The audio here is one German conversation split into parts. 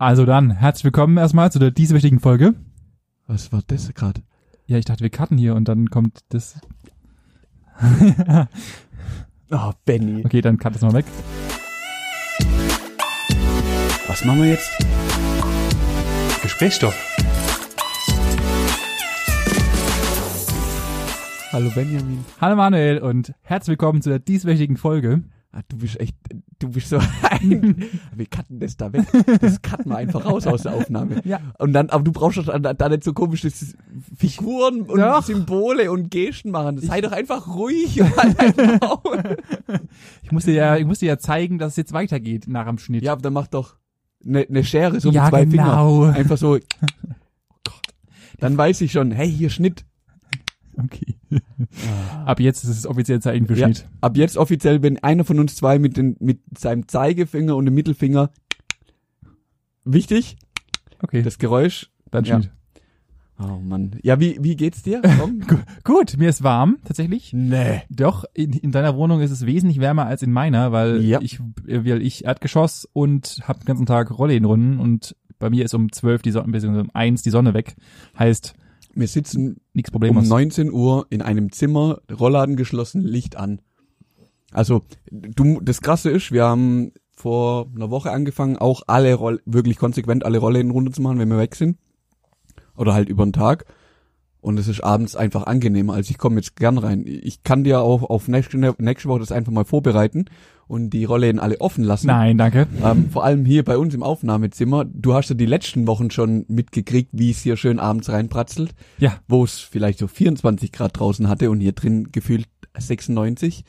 Also dann, herzlich willkommen erstmal zu der dieswöchigen Folge. Was war das gerade? Ja, ich dachte, wir cutten hier und dann kommt das. Oh, Benny. Okay, dann cut das mal weg. Was machen wir jetzt? Gesprächsstoff. Hallo Benjamin. Hallo Manuel und herzlich willkommen zu der dieswöchigen Folge. Ah, du bist echt, du bist so ein, wir cutten das da weg. Das cutten wir einfach raus aus der Aufnahme. Ja. Und dann, aber du brauchst doch da, da nicht so komische Figuren und Doch. Symbole und Gesten machen. Sei doch einfach ruhig halt einfach. Ich musste ja, ich musste ja zeigen, dass es jetzt weitergeht nach dem Schnitt. Ja, aber dann mach doch eine ne Schere so Ja, mit zwei genau. Fingern. Einfach so. Oh Gott. Dann weiß ich schon, hey, hier Schnitt. Okay. Ab jetzt ist es offiziell Zeichen für Ja. Ab jetzt offiziell, wenn einer von uns zwei mit, den, mit seinem Zeigefinger und dem Mittelfinger wichtig, Okay, das Geräusch. dann ja. Schnitt. Oh Mann. Ja, wie, wie geht's dir? Gut, mir ist warm, tatsächlich. nee. Doch, in, in deiner Wohnung ist es wesentlich wärmer als in meiner, weil Ja. ich, weil ich Erdgeschoss und hab den ganzen Tag Rolllädenrunden und bei mir ist um 12 die Sonne, beziehungsweise um 1 die Sonne weg. Heißt, Wir sitzen nichts um Problems. 19 Uhr in einem Zimmer, Rollladen geschlossen, Licht an. Also, du, das Krasse ist, wir haben vor einer Woche angefangen, auch alle Roll, wirklich konsequent alle Rollläden runter zu machen, wenn wir weg sind. Oder halt über den Tag. Und es ist abends einfach angenehmer. Also ich komme jetzt gern rein. Ich kann dir auch auf nächste, nächste Woche das einfach mal vorbereiten und die Rollläden alle offen lassen. Nein, danke. Ähm, vor allem hier bei uns im Aufnahmezimmer. Du hast ja die letzten Wochen schon mitgekriegt, wie es hier schön abends reinpratzelt. Ja. Wo es vielleicht so 24 Grad draußen hatte und hier drin gefühlt 96.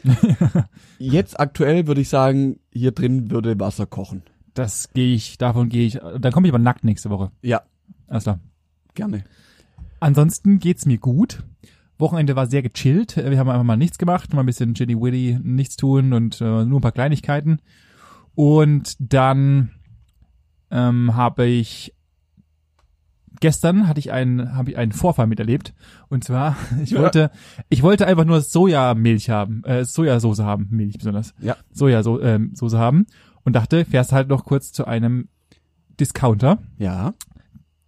Jetzt aktuell würde ich sagen, hier drin würde Wasser kochen. Das gehe ich, davon gehe ich, dann komme ich aber nackt nächste Woche. Ja, Alles klar. gerne. Ansonsten geht's mir gut. Wochenende war sehr gechillt. Wir haben einfach mal nichts gemacht, mal ein bisschen chilly willy, nichts tun und äh, nur ein paar Kleinigkeiten. Und dann ähm, habe ich gestern hatte ich einen habe ich einen Vorfall miterlebt und zwar ich Ja. wollte ich wollte einfach nur Sojamilch haben, äh, Sojasauce haben, Milch besonders. Ja. Sojasauce ähm, Soße haben und dachte, fährst halt noch kurz zu einem Discounter Ja.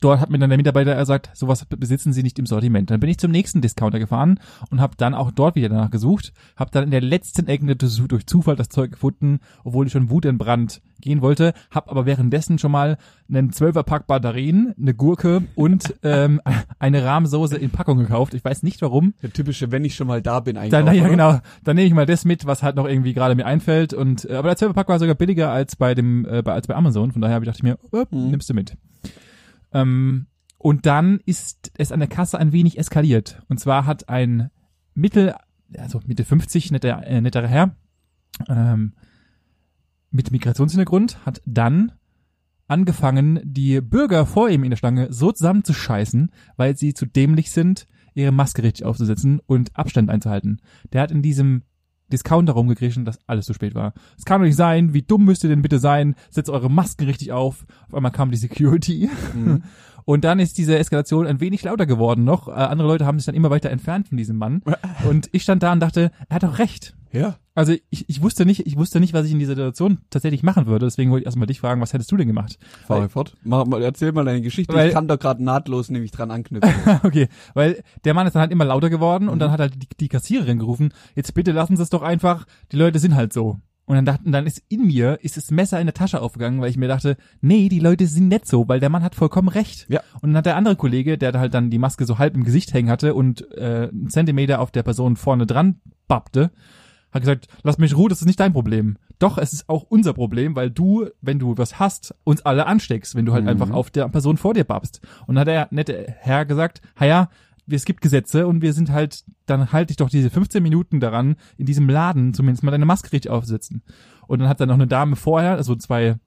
Dort hat mir dann der Mitarbeiter gesagt, sowas besitzen sie nicht im Sortiment. Dann bin ich zum nächsten Discounter gefahren und habe dann auch dort wieder danach gesucht, habe dann in der letzten Ecke durch Zufall das Zeug gefunden, obwohl ich schon wutentbrannt gehen wollte, habe aber währenddessen schon mal einen 12er Pack Batterien, eine Gurke und ähm, eine Rahmsoße in Packung gekauft. Ich weiß nicht warum. Der typische, wenn ich schon mal da bin, eigentlich. Dann, ja, genau. Dann nehme ich mal das mit, was halt noch irgendwie gerade mir einfällt. Und äh, aber der 12er Pack war sogar billiger als bei dem äh, bei, als bei Amazon. Von daher habe ich dachte ich mir, äh, nimmst du mit. Ähm, und dann ist es an der Kasse ein wenig eskaliert. Und zwar hat ein Mittel, also Mitte 50, netter, äh, netterer Herr, ähm, mit Migrationshintergrund, hat dann angefangen, die Bürger vor ihm in der Schlange so zusammenzuscheißen, weil sie zu dämlich sind, ihre Maske richtig aufzusetzen und Abstand einzuhalten. Der hat in diesem Discounter rumgegriffen, dass alles zu spät war. Es kann doch nicht sein, wie dumm müsst ihr denn bitte sein? Setzt eure Masken richtig auf. Auf einmal kam die Security. Mhm. Und dann ist diese Eskalation ein wenig lauter geworden noch. Äh, andere Leute haben sich dann immer weiter entfernt von diesem Mann. Und ich stand da und dachte, er hat doch recht. Ja. Also ich, ich wusste nicht, ich wusste nicht, was ich in dieser Situation tatsächlich machen würde. Deswegen wollte ich erstmal dich fragen, was hättest du denn gemacht? Fahre fort. Mach mal, erzähl mal deine Geschichte. Weil- ich kann doch gerade nahtlos nämlich dran anknüpfen. okay, weil der Mann ist dann halt immer lauter geworden und dann hat halt die, die Kassiererin gerufen, jetzt bitte lassen Sie es doch einfach, die Leute sind halt so. Und dann dachten, dann ist in mir, ist das Messer in der Tasche aufgegangen, weil ich mir dachte, nee, die Leute sind nicht so, weil der Mann hat vollkommen recht. Ja. Und dann hat der andere Kollege, der halt dann die Maske so halb im Gesicht hängen hatte und äh, einen Zentimeter auf der Person vorne dran bappte, hat gesagt, lass mich in Ruhe, das ist nicht dein Problem. Doch, es ist auch unser Problem, weil du, wenn du was hast, uns alle ansteckst, wenn du halt Mhm. einfach auf der Person vor dir bappst. Und dann hat der nette Herr gesagt, ja, es gibt Gesetze und wir sind halt, dann halte ich doch diese 15 Minuten daran, in diesem Laden zumindest mal deine Maske richtig aufzusetzen. Und dann hat dann noch eine Dame vorher, also zwei,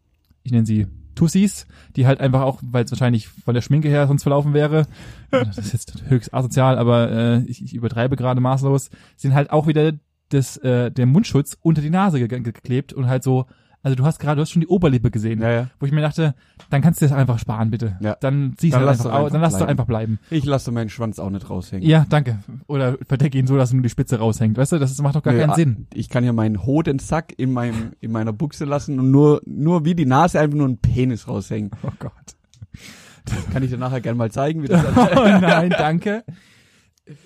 ich nenne sie Tussis, die halt einfach auch, weil es wahrscheinlich von der Schminke her sonst verlaufen wäre, das ist jetzt höchst asozial, aber äh, ich, ich übertreibe gerade maßlos, sind halt auch wieder das, äh, der Mundschutz unter die Nase ge ge geklebt und halt so Also du hast gerade, du hast schon die Oberlippe gesehen, Ja, ja. wo ich mir dachte, dann kannst du das einfach sparen, bitte. Ja. Dann ziehst Dann du lass einfach, einfach dann lass bleiben. einfach bleiben. Ich lasse meinen Schwanz auch nicht raushängen. Ja, danke. Oder verdecke ihn so, dass nur die Spitze raushängt. Weißt du, das macht doch gar Nee, keinen Sinn. Ich kann ja meinen Hodensack in meinem, in meiner Buchse lassen und nur, nur wie die Nase einfach nur ein Penis raushängen. Oh Gott. Kann ich dir nachher gerne mal zeigen, wie das Oh nein, danke.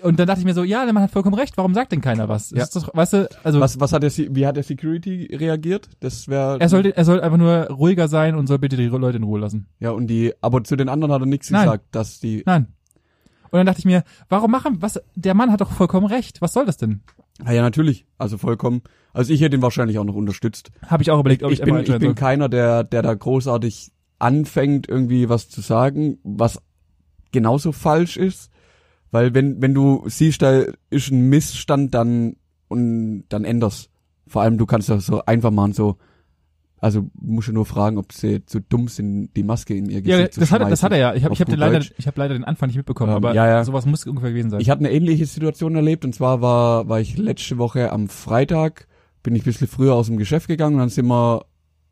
Und dann dachte ich mir so, ja, der Mann hat vollkommen recht, warum sagt denn keiner was? Ja. Doch, weißt du, also Was, was hat der, wie hat der Security reagiert? Das wäre, er sollte, er soll einfach nur ruhiger sein und soll bitte die Leute in Ruhe lassen. ja, und die, aber zu den anderen hat er nichts Nein. gesagt, dass die, Nein. Und dann dachte ich mir, warum machen, was, der Mann hat doch vollkommen recht. Was soll das denn? ja, ja, natürlich, also vollkommen, also ich hätte ihn wahrscheinlich auch noch unterstützt. Habe ich auch überlegt, ob ich, ich bin, ich bin keiner, der, der da großartig anfängt, irgendwie was zu sagen, was genauso falsch ist. Weil wenn, wenn du siehst, da ist ein Missstand, dann, und dann änderst. Vor allem, du kannst das so einfach machen, so, also, musst du nur fragen, ob sie zu dumm sind, die Maske in ihr Ja, Gesicht zu das hat, er- das hat er ja. Ich habe hab leider, Deutsch. ich habe leider den Anfang nicht mitbekommen, Ähm, aber ja, ja. sowas muss ungefähr gewesen sein. Ich hatte eine ähnliche Situation erlebt und zwar war, war ich letzte Woche am Freitag, bin ich ein bisschen früher aus dem Geschäft gegangen und dann sind wir,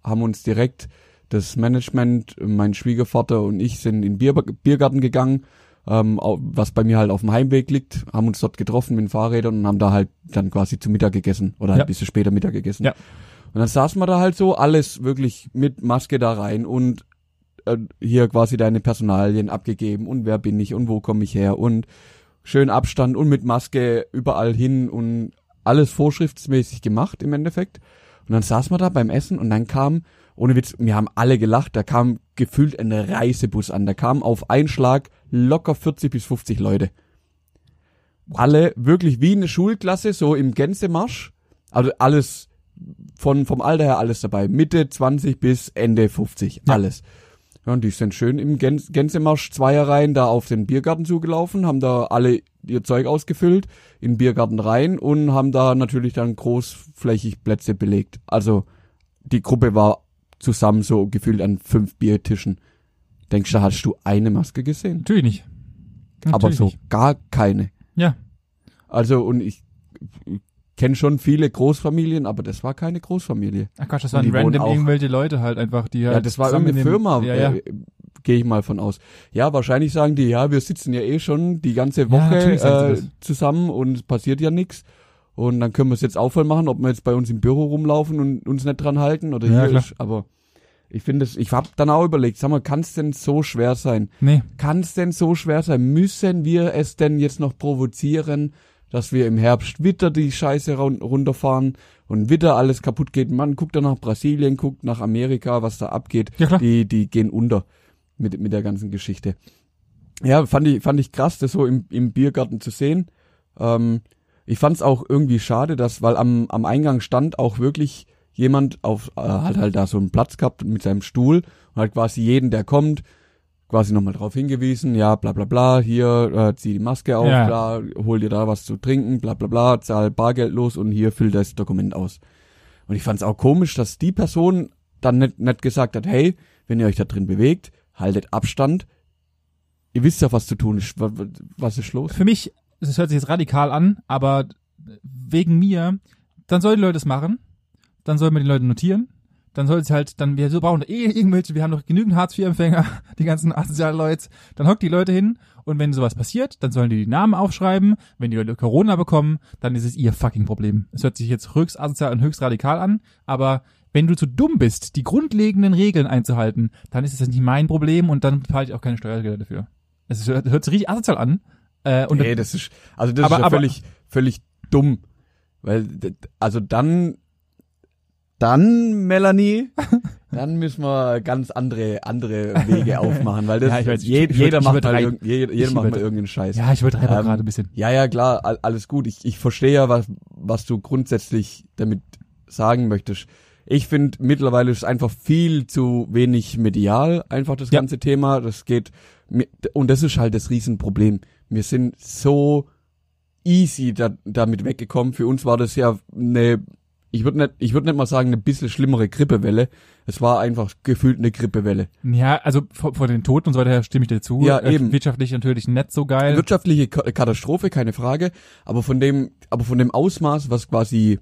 haben uns direkt das Management, mein Schwiegervater und ich sind in den Bier, Biergarten gegangen, ähm, was bei mir halt auf dem Heimweg liegt, haben uns dort getroffen mit den Fahrrädern und haben da halt dann quasi zu Mittag gegessen oder halt Ja. ein bisschen später Mittag gegessen. Ja. Und dann saßen wir da halt so, alles wirklich mit Maske da rein und äh, hier quasi deine Personalien abgegeben und wer bin ich und wo komme ich her und schön Abstand und mit Maske überall hin und alles vorschriftsmäßig gemacht im Endeffekt. Und dann saßen wir da beim Essen und dann kam, ohne Witz, wir haben alle gelacht, da kam gefühlt ein Reisebus an. Da kam auf einen Schlag locker 40 bis 50 Leute. Alle wirklich wie eine Schulklasse, so im Gänsemarsch. Also alles von, vom Alter her alles dabei. Mitte 20 bis Ende 50. Ja. Alles. Ja, und die sind schön im Gänse Gänsemarsch Zweierreihen da auf den Biergarten zugelaufen, haben da alle ihr Zeug ausgefüllt, in den Biergarten rein und haben da natürlich dann großflächig Plätze belegt. Also die Gruppe war zusammen so gefühlt an fünf Biertischen. Denkst du, hast du eine Maske gesehen? Natürlich nicht. Natürlich Aber so Nicht. gar keine. Ja. Also und ich, ich kenne schon viele Großfamilien, aber das war keine Großfamilie. Ach Quatsch, das waren random auch- irgendwelche Leute halt einfach, die halt Ja, das war irgendeine Firma, Ja, ja. äh, gehe ich mal von aus. Ja, wahrscheinlich sagen die, ja, wir sitzen ja eh schon die ganze Woche sagen äh, zusammen und es passiert ja nichts. Und dann können wir es jetzt auch voll machen, ob wir jetzt bei uns im Büro rumlaufen und uns nicht dran halten oder Ja, hier klar. ist. Aber ich finde es, ich habe dann auch überlegt, sag mal, kann es denn so schwer sein? Nee. Kann es denn so schwer sein? Müssen wir es denn jetzt noch provozieren, dass wir im Herbst wieder die Scheiße runterfahren und wieder alles kaputt geht? Man guckt dann nach Brasilien, guckt nach Amerika, was da abgeht. Ja, klar. Die, die gehen unter mit, mit der ganzen Geschichte. Ja, fand ich, fand ich krass, das so im, im Biergarten zu sehen. Ähm, ich fand es auch irgendwie schade, dass, weil am, am Eingang stand auch wirklich jemand auf, äh, hat halt da so einen Platz gehabt mit seinem Stuhl und hat quasi jeden, der kommt, quasi nochmal drauf hingewiesen, ja, bla bla bla, hier, äh, zieh die Maske auf, Ja. bla, hol dir da was zu trinken, bla bla bla, zahl Bargeld los und hier füll das Dokument aus. Und ich fand es auch komisch, dass die Person dann nicht, nicht gesagt hat, hey, wenn ihr euch da drin bewegt, haltet Abstand, ihr wisst ja, was zu tun ist, was, ist los? Für mich, das hört sich jetzt radikal an, aber wegen mir, dann sollen die Leute es machen, dann sollen wir die Leute notieren, dann soll es halt, dann, wir so brauchen eh irgendwelche, wir haben noch genügend Hartz-IV-Empfänger, die ganzen asozialen Leute, dann hockt die Leute hin und wenn sowas passiert, dann sollen die die Namen aufschreiben, wenn die Leute Corona bekommen, dann ist es ihr fucking Problem. Es hört sich jetzt höchst asozial und höchst radikal an, aber wenn du zu dumm bist, die grundlegenden Regeln einzuhalten, dann ist es nicht mein Problem und dann zahle ich auch keine Steuergelder dafür. Es hört, hört sich richtig asozial an. Äh, und nee, das ist, also das Aber- ist ja aber- völlig, völlig dumm. Weil, also dann, dann, Melanie, dann müssen wir ganz andere, andere Wege aufmachen, weil das, Ja, weiß, ich- je, ich jeder ich macht mal, irgend, jeder, macht mal irgendeinen Scheiß. Ja, ich übertreibe Ähm, gerade ein bisschen. Ja, ja, klar, all- alles gut. Ich, ich verstehe ja, was, was du grundsätzlich damit sagen möchtest. Ich finde, mittlerweile ist es einfach viel zu wenig medial, einfach das Ja. ganze Thema. Das geht, und das ist halt das Riesenproblem. Wir sind so easy da, damit weggekommen. Für uns war das ja eine, ich würde nicht, ich würde nicht mal sagen, eine bisschen schlimmere Grippewelle. Es war einfach gefühlt eine Grippewelle. Ja, also vor, vor den Toten und so weiter her stimme ich dir zu. Ja, Äh, eben. Wirtschaftlich natürlich nicht so geil. wirtschaftliche Ka- Katastrophe, keine Frage, aber von dem, aber von dem Ausmaß, was quasi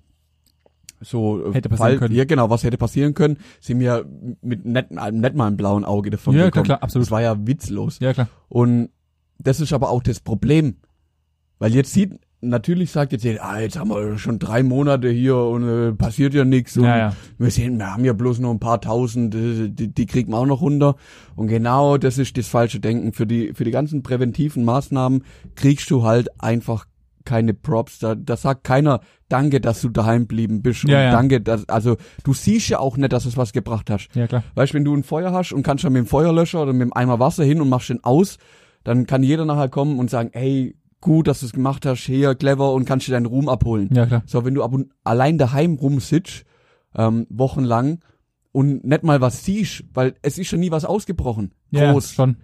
so äh, Hätte passieren können. Ja, genau, was hätte passieren können, sind wir mit nicht, nicht mal einem blauen Auge davon Ja, klar, gekommen. klar, absolut. Das war ja witzlos. Ja, klar. Und das ist aber auch das Problem. Weil jetzt sieht, natürlich sagt jetzt jeder, ah, jetzt haben wir schon drei Monate hier und äh, passiert ja nichts. Ja, ja. wir sehen, wir haben ja bloß noch ein paar tausend, äh, die, die kriegen wir auch noch runter. Und genau das ist das falsche Denken. Für die, für die ganzen präventiven Maßnahmen kriegst du halt einfach keine Props. Da, da sagt keiner, danke, dass du daheim blieben bist. Ja, und ja. danke, dass, also du siehst ja auch nicht, dass es was gebracht hast. Ja, klar. Weißt, wenn du ein Feuer hast und kannst dann mit dem Feuerlöscher oder mit dem Eimer Wasser hin und machst den aus, dann kann jeder nachher kommen und sagen, ey, gut, dass du es gemacht hast, hier, clever und kannst dir deinen Ruhm abholen. Ja, klar. So, wenn du aber allein daheim rumsitzt, ähm, wochenlang und nicht mal was siehst, weil es ist schon nie was ausgebrochen. Ja, Groß. schon.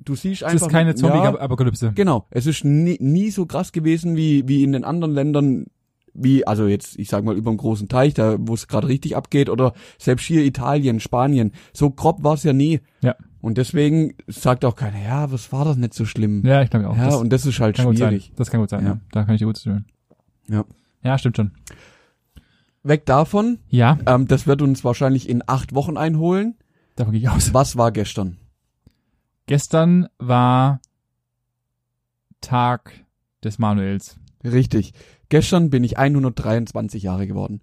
Du siehst Es einfach. ist keine ja, Zombie-Apokalypse. Genau. Es ist nie, nie so krass gewesen wie, wie in den anderen Ländern, wie, also jetzt, ich sag mal, über dem großen Teich, da, wo es gerade richtig abgeht, oder selbst hier Italien, Spanien. So grob war es ja nie. Ja. Und deswegen sagt auch keiner, ja, was war das nicht so schlimm? Ja, ich glaube auch. Ja, das und das ist halt schwierig. Das kann gut sein, Ja. ja. Da kann ich dir gut zustimmen. Ja. Ja, stimmt schon. Weg davon, Ja, ähm, das wird uns wahrscheinlich in acht Wochen einholen. davon gehe ich aus. Was war gestern? Gestern war Tag des Manuels. Richtig. Gestern bin ich 123 Jahre geworden.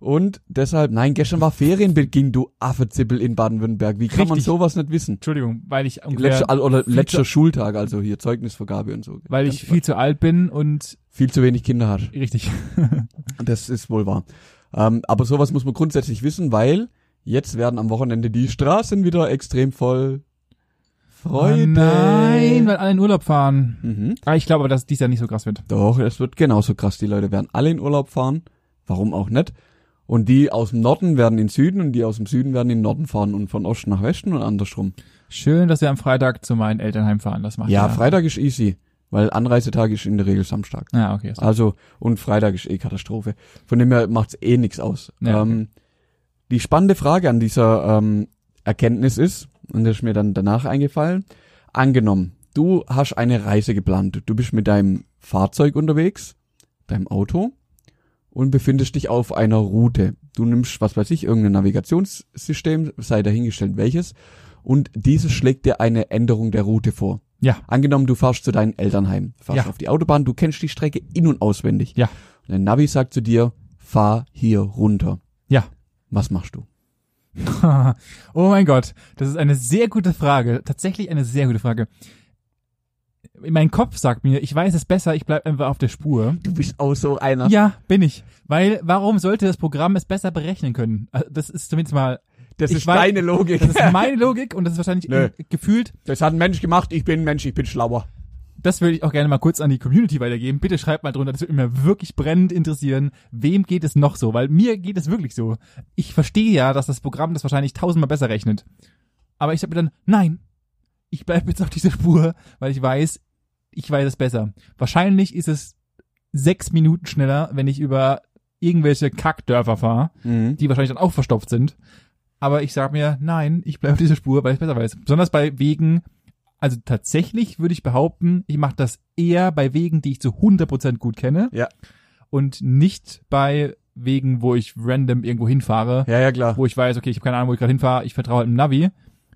Und deshalb, nein, gestern war Ferienbeginn, du Affezippel in Baden-Württemberg. Wie kann man Richtig. sowas nicht wissen? Entschuldigung, weil ich Letzter, oder letzter Schultag, also hier Zeugnisvergabe und so. weil ich viel zu alt bin und viel zu wenig Kinder hat. richtig. Das ist wohl wahr. Ähm, aber sowas muss man grundsätzlich wissen, weil jetzt werden am Wochenende die Straßen wieder extrem voll. Freude. Oh nein, weil alle in Urlaub fahren. Mhm. Ah, ich glaube aber, dass dies Jahr nicht so krass wird. Doch, es wird genauso krass. Die Leute werden alle in Urlaub fahren. Warum auch nicht? Und die aus dem Norden werden in den Süden und die aus dem Süden werden in den Norden fahren und von Osten nach Westen und andersrum. Schön, dass wir am Freitag zu meinen Eltern heimfahren. Das macht Ja, Freitag ist easy, weil Anreisetag ist in der Regel Samstag. Ja, okay. ist- Also, und Freitag ist eh Katastrophe. Von dem her macht's eh nix aus. Ja, okay. ähm, die spannende Frage an dieser ähm, Erkenntnis ist, und das ist mir dann danach eingefallen, angenommen, du hast eine Reise geplant, du bist mit deinem Fahrzeug unterwegs, deinem Auto, und befindest dich auf einer Route. Du nimmst, was weiß ich, irgendein Navigationssystem, sei dahingestellt welches, und dieses schlägt dir eine Änderung der Route vor. Ja. Angenommen, du fährst zu deinen Elternheim, fährst Ja. auf die Autobahn, du kennst die Strecke in- und auswendig. Ja. Und der Navi sagt zu dir, fahr hier runter. Ja. Was machst du? oh mein Gott, das ist eine sehr gute Frage. Tatsächlich eine sehr gute Frage. Mein Kopf sagt mir, ich weiß es besser, ich bleib einfach auf der Spur. Du bist auch so einer. Ja, bin ich. Weil, warum sollte das Programm es besser berechnen können? Also, Das ist zumindest mal, das ist weiß- deine Logik. das ist meine Logik und das ist wahrscheinlich Nö. gefühlt, Das hat ein Mensch gemacht, ich bin ein Mensch, ich bin schlauer. das würde ich auch gerne mal kurz an die Community weitergeben. Bitte schreibt mal drunter, das würde mich wirklich brennend interessieren. Wem geht es noch so? Weil mir geht es wirklich so. Ich verstehe ja, dass das Programm das wahrscheinlich tausendmal besser rechnet. Aber ich sag mir dann, nein, ich bleibe jetzt auf dieser Spur, weil ich weiß, ich weiß es besser. Wahrscheinlich ist es sechs Minuten schneller, wenn ich über irgendwelche Kackdörfer fahre, Mhm. die wahrscheinlich dann auch verstopft sind. Aber ich sag mir, nein, ich bleibe auf dieser Spur, weil ich es besser weiß. Besonders bei Wegen, also tatsächlich würde ich behaupten, ich mache das eher bei Wegen, die ich zu 100% gut kenne. Ja. Und nicht bei Wegen, wo ich random irgendwo hinfahre, Ja, ja, klar. wo ich weiß, okay, ich habe keine Ahnung, wo ich gerade hinfahre, ich vertraue halt dem Navi.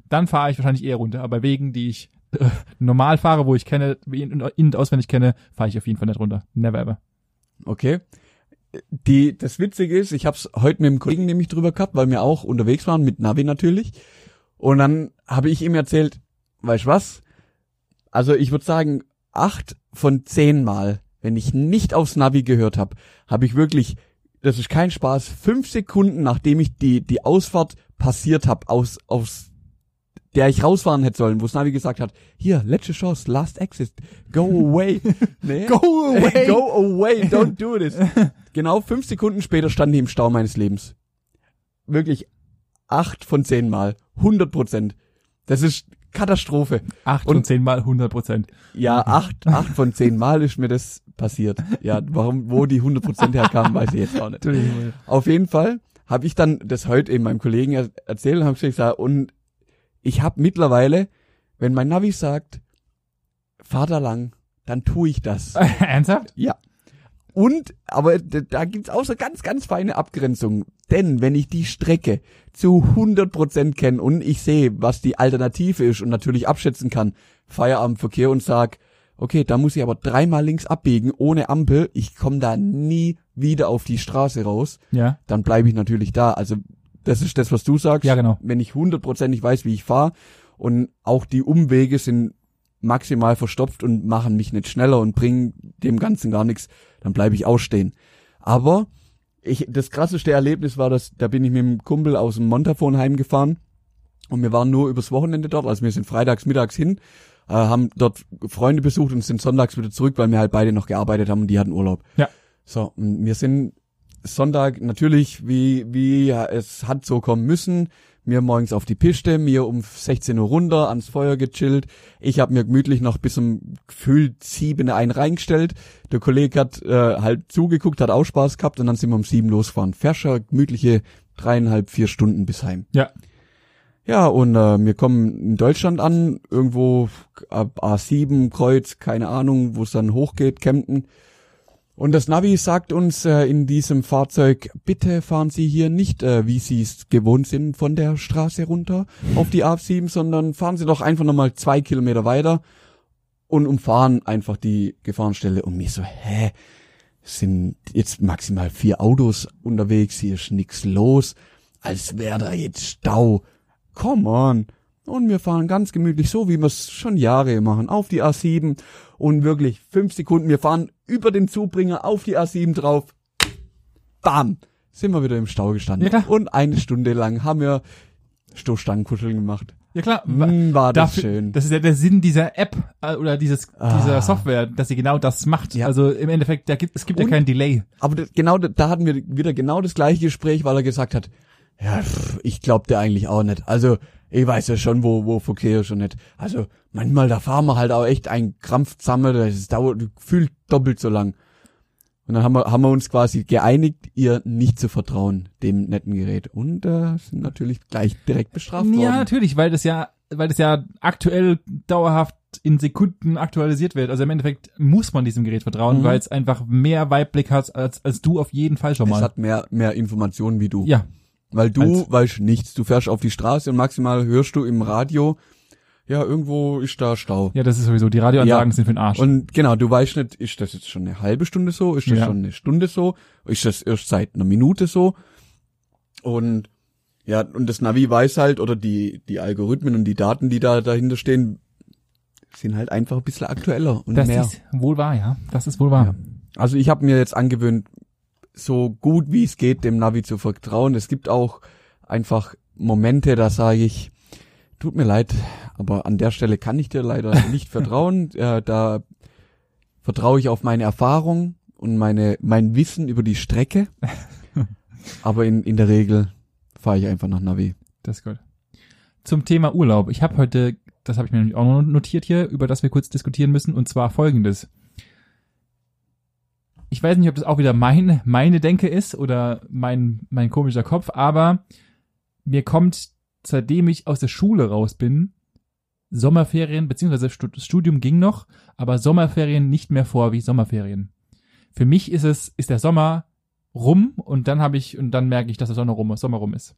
Dann fahre ich wahrscheinlich eher runter. Aber bei Wegen, die ich äh, normal fahre, wo ich kenne, in, in auswendig kenne, fahre ich auf jeden Fall nicht runter. Never ever. Okay. Die, das Witzige ist, ich habe es heute mit dem Kollegen nämlich drüber gehabt, weil wir auch unterwegs waren, mit Navi natürlich. Und dann habe ich ihm erzählt, weißt was? Also ich würde sagen, acht von zehn Mal, wenn ich nicht aufs Navi gehört habe, habe ich wirklich, das ist kein Spaß, fünf Sekunden, nachdem ich die, die Ausfahrt passiert habe, aus, aus der ich rausfahren hätte sollen, wo Navi gesagt hat, hier, letzte Chance, last exit, go away. nee. Go away! Go away, don't do this. genau fünf Sekunden später stand ich im Stau meines Lebens. Wirklich acht von zehn Mal. 100 Prozent. Das ist Katastrophe. Acht Und- und zehn Mal 100 Prozent. Ja, acht, acht von zehn Mal ist mir das passiert. Ja, warum, wo die 100 Prozent herkamen, weiß ich jetzt auch nicht. Auf jeden Fall habe ich dann das heute eben meinem Kollegen er erzählt und habe gesagt, und ich habe mittlerweile, wenn mein Navi sagt, fahr da lang, dann tue ich das. Ernsthaft? Ja. Und, aber da gibt's auch so ganz, ganz feine Abgrenzungen. Denn wenn ich die Strecke zu 100% kenne und ich sehe, was die Alternative ist und natürlich abschätzen kann, Feierabendverkehr und sag, okay, da muss ich aber dreimal links abbiegen ohne Ampel, ich komme da nie wieder auf die Straße raus, Ja. dann bleibe ich natürlich da. Also das ist das, was du sagst. Ja, genau. Wenn ich 100% weiß, wie ich fahre und auch die Umwege sind maximal verstopft und machen mich nicht schneller und bringen dem Ganzen gar nichts, dann bleibe ich ausstehen. Aber ich, das krasseste Erlebnis war, dass da bin ich mit dem Kumpel aus dem Montafon heimgefahren und wir waren nur übers Wochenende dort, also wir sind freitags mittags hin, äh, haben dort Freunde besucht und sind sonntags wieder zurück, weil wir halt beide noch gearbeitet haben und die hatten Urlaub. Ja. So, und wir sind Sonntag natürlich, wie, wie es hat so kommen müssen, mir morgens auf die Piste, mir um 16 Uhr runter, ans Feuer gechillt. Ich habe mir gemütlich noch bis um gefühlt sieben einen reingestellt. Der Kollege hat äh, halt zugeguckt, hat auch Spaß gehabt und dann sind wir um sieben losgefahren. Ferscher, gemütliche dreieinhalb, vier Stunden bis heim. Ja. Ja, und äh, wir kommen in Deutschland an, irgendwo ab A7, Kreuz, keine Ahnung, wo es dann hochgeht, Kempten. Und das Navi sagt uns äh, in diesem Fahrzeug, bitte fahren Sie hier nicht, äh, wie Sie es gewohnt sind, von der Straße runter auf die A7, sondern fahren Sie doch einfach nochmal zwei Kilometer weiter und umfahren einfach die Gefahrenstelle. Und mir so, hä, sind jetzt maximal vier Autos unterwegs, hier ist nix los, als wäre da jetzt Stau. Come on. Und wir fahren ganz gemütlich, so wie wir es schon Jahre machen, auf die A7 und wirklich fünf Sekunden, wir fahren über den Zubringer auf die A7 drauf. Bam! Sind wir wieder im Stau gestanden. Ja. Und eine Stunde lang haben wir Stoßstangenkuscheln gemacht. Ja klar. Mm, war das Dafür- schön. Das ist ja der Sinn dieser App äh, oder dieses Ah. dieser Software, dass sie genau das macht. Ja. Also im Endeffekt, da gibt es gibt ja Und- kein Delay. Aber das, genau, da hatten wir wieder genau das gleiche Gespräch, weil er gesagt hat, ja, pff, ich glaub dir eigentlich auch nicht. Also, ich weiß ja schon, wo, wo Verkehr ist und nicht. Also, manchmal, da fahren wir halt auch echt ein Krampf zusammen, das dauert gefühlt doppelt so lang. Und dann haben wir, haben wir uns quasi geeinigt, ihr nicht zu vertrauen, dem netten Gerät. Und äh, sind natürlich gleich direkt bestraft Ja, worden. natürlich, weil das ja, weil das ja aktuell dauerhaft in Sekunden aktualisiert wird. Also im Endeffekt muss man diesem Gerät vertrauen, Mhm. weil es einfach mehr Weitblick hat als, als du auf jeden Fall schon Es mal. hat mehr, mehr Informationen wie du. ja, Weil du weißt nichts. Du fährst auf die Straße und maximal hörst du im Radio, ja, irgendwo ist da Stau. ja, das ist sowieso. Die Radioanlagen Ja. sind für den Arsch. Und genau, du weißt nicht, ist das jetzt schon eine halbe Stunde so, ist das Ja. schon eine Stunde so, ist das erst seit einer Minute so? Und ja, und das Navi weiß halt, oder die, die Algorithmen und die Daten, die da dahinter stehen, sind halt einfach ein bisschen aktueller und das mehr. ist wohl wahr, ja. Das ist wohl wahr. Ja. Also ich habe mir jetzt angewöhnt, so gut wie es geht, dem Navi zu vertrauen. Es gibt auch einfach Momente, da sage ich, tut mir leid, aber an der Stelle kann ich dir leider nicht vertrauen. Äh, da vertraue ich auf meine Erfahrung und meine mein Wissen über die Strecke. aber in, in der Regel fahre ich einfach nach Navi. Das ist gut. Zum Thema Urlaub. Ich habe heute, das habe ich mir nämlich auch noch notiert hier, über das wir kurz diskutieren müssen, und zwar folgendes. Ich weiß nicht, ob das auch wieder mein, meine Denke ist oder mein, mein komischer Kopf, aber mir kommt, seitdem ich aus der Schule raus bin, Sommerferien, beziehungsweise das Studium ging noch, aber Sommerferien nicht mehr vor wie Sommerferien. Für mich ist es, ist der Sommer rum und dann habe ich, und dann merke ich, dass der Sommer rum, Sommer rum ist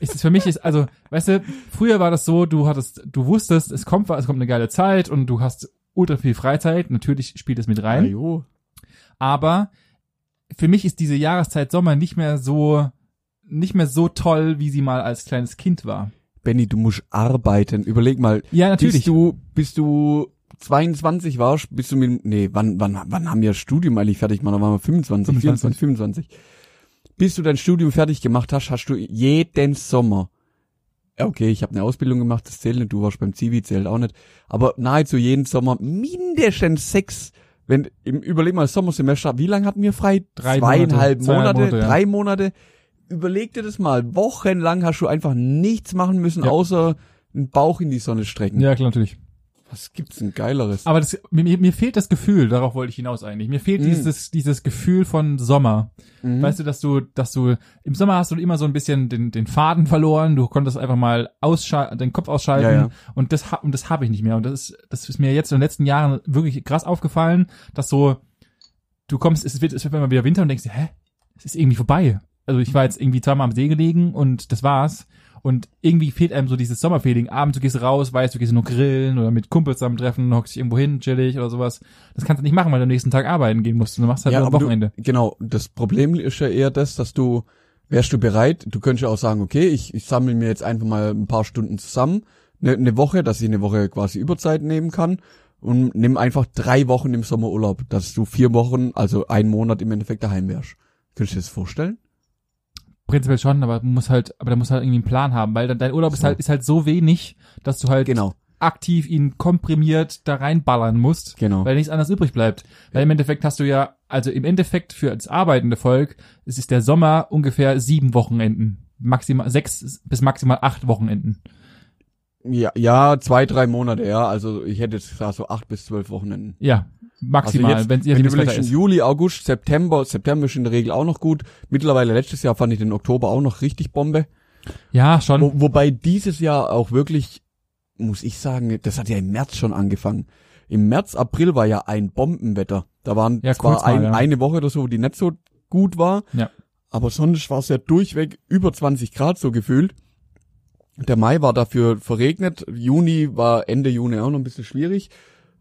ist es für mich ist also weißt du früher war das so du hattest du wusstest es kommt es kommt eine geile Zeit und du hast ultra viel Freizeit natürlich spielt es mit rein Ajo. Aber für mich ist diese Jahreszeit Sommer nicht mehr so nicht mehr so toll wie sie mal als kleines Kind war Benny, du musst arbeiten. Überleg mal, ja natürlich Bist du, bist du 22 warst, bist du mit, nee, wann, wann, wann haben wir das Studium eigentlich fertig gemacht? Da waren wir 25, 25. 24, 25. Bis du dein Studium fertig gemacht hast, hast du jeden Sommer, okay, ich habe eine Ausbildung gemacht, das zählt nicht, du warst beim Zivi, zählt auch nicht, aber nahezu jeden Sommer mindestens sechs, wenn, im, überleg mal, Sommersemester, wie lange hatten wir frei? Drei Zweieinhalb Monate, Monate, Monate, ja. drei Monate. Überleg dir das mal, wochenlang hast du einfach nichts machen müssen, Ja. außer einen Bauch in die Sonne strecken. ja klar natürlich Was gibt's denn geileres? aber das mir, mir- fehlt das Gefühl darauf wollte ich hinaus eigentlich mir fehlt Mm. dieses dieses Gefühl von Sommer Mhm. Weißt du, dass du, dass du im Sommer hast du immer so ein bisschen den, den Faden verloren. Du konntest einfach mal ausschalten, den Kopf ausschalten. Ja, ja. Und das und das habe ich nicht mehr. Und das ist, das ist mir jetzt in den letzten Jahren wirklich krass aufgefallen, dass so du kommst, es wird, es wird immer wieder Winter und denkst dir, hä, es ist irgendwie vorbei. Also ich war jetzt irgendwie zweimal am See gelegen und das war's. Und irgendwie fehlt einem so dieses Sommerfeeling. Abends, du gehst raus, weißt, du gehst nur grillen oder mit Kumpels zusammentreffen, hockst dich irgendwo hin, chillig oder sowas. Das kannst du nicht machen, weil du am nächsten Tag arbeiten gehen musst. Du machst halt nur am Wochenende. Du, genau, das Problem ist ja eher das, dass du, wärst du bereit, du könntest ja auch sagen, okay, ich, ich sammle mir jetzt einfach mal ein paar Stunden zusammen, eine, eine Woche, dass ich eine Woche quasi Überzeit nehmen kann und nimm einfach drei Wochen im Sommerurlaub, dass du vier Wochen, also einen Monat im Endeffekt daheim wärst. Könntest du dir das vorstellen? Prinzipiell schon, aber du musst halt, aber da musst halt irgendwie einen Plan haben, weil dann dein Urlaub ist So. halt, ist halt so wenig, dass du halt Genau, aktiv ihn komprimiert da reinballern musst, genau. weil nichts anderes übrig bleibt. Weil im Endeffekt hast du ja, also im Endeffekt für das arbeitende Volk, es ist der Sommer ungefähr sieben Wochenenden. Maximal sechs bis maximal acht Wochenenden. Ja, ja, zwei, drei Monate, ja. Also ich hätte jetzt gesagt so acht bis zwölf Wochenenden. Ja, maximal, also wenn es Wetter überlegst, ist. Juli, August, September, September ist in der Regel auch noch gut. Mittlerweile letztes Jahr fand ich den Oktober auch noch richtig Bombe. Ja, schon. Wo, wobei dieses Jahr auch wirklich, muss ich sagen, das hat ja im März schon angefangen. Im März, April war ja ein Bombenwetter. Da waren Ja, zwar mal, ein, ja. eine Woche oder so, die nicht so gut war, Ja. aber sonst war es ja durchweg über 20 Grad so gefühlt. Der Mai war dafür verregnet, Juni war Ende Juni auch noch ein bisschen schwierig.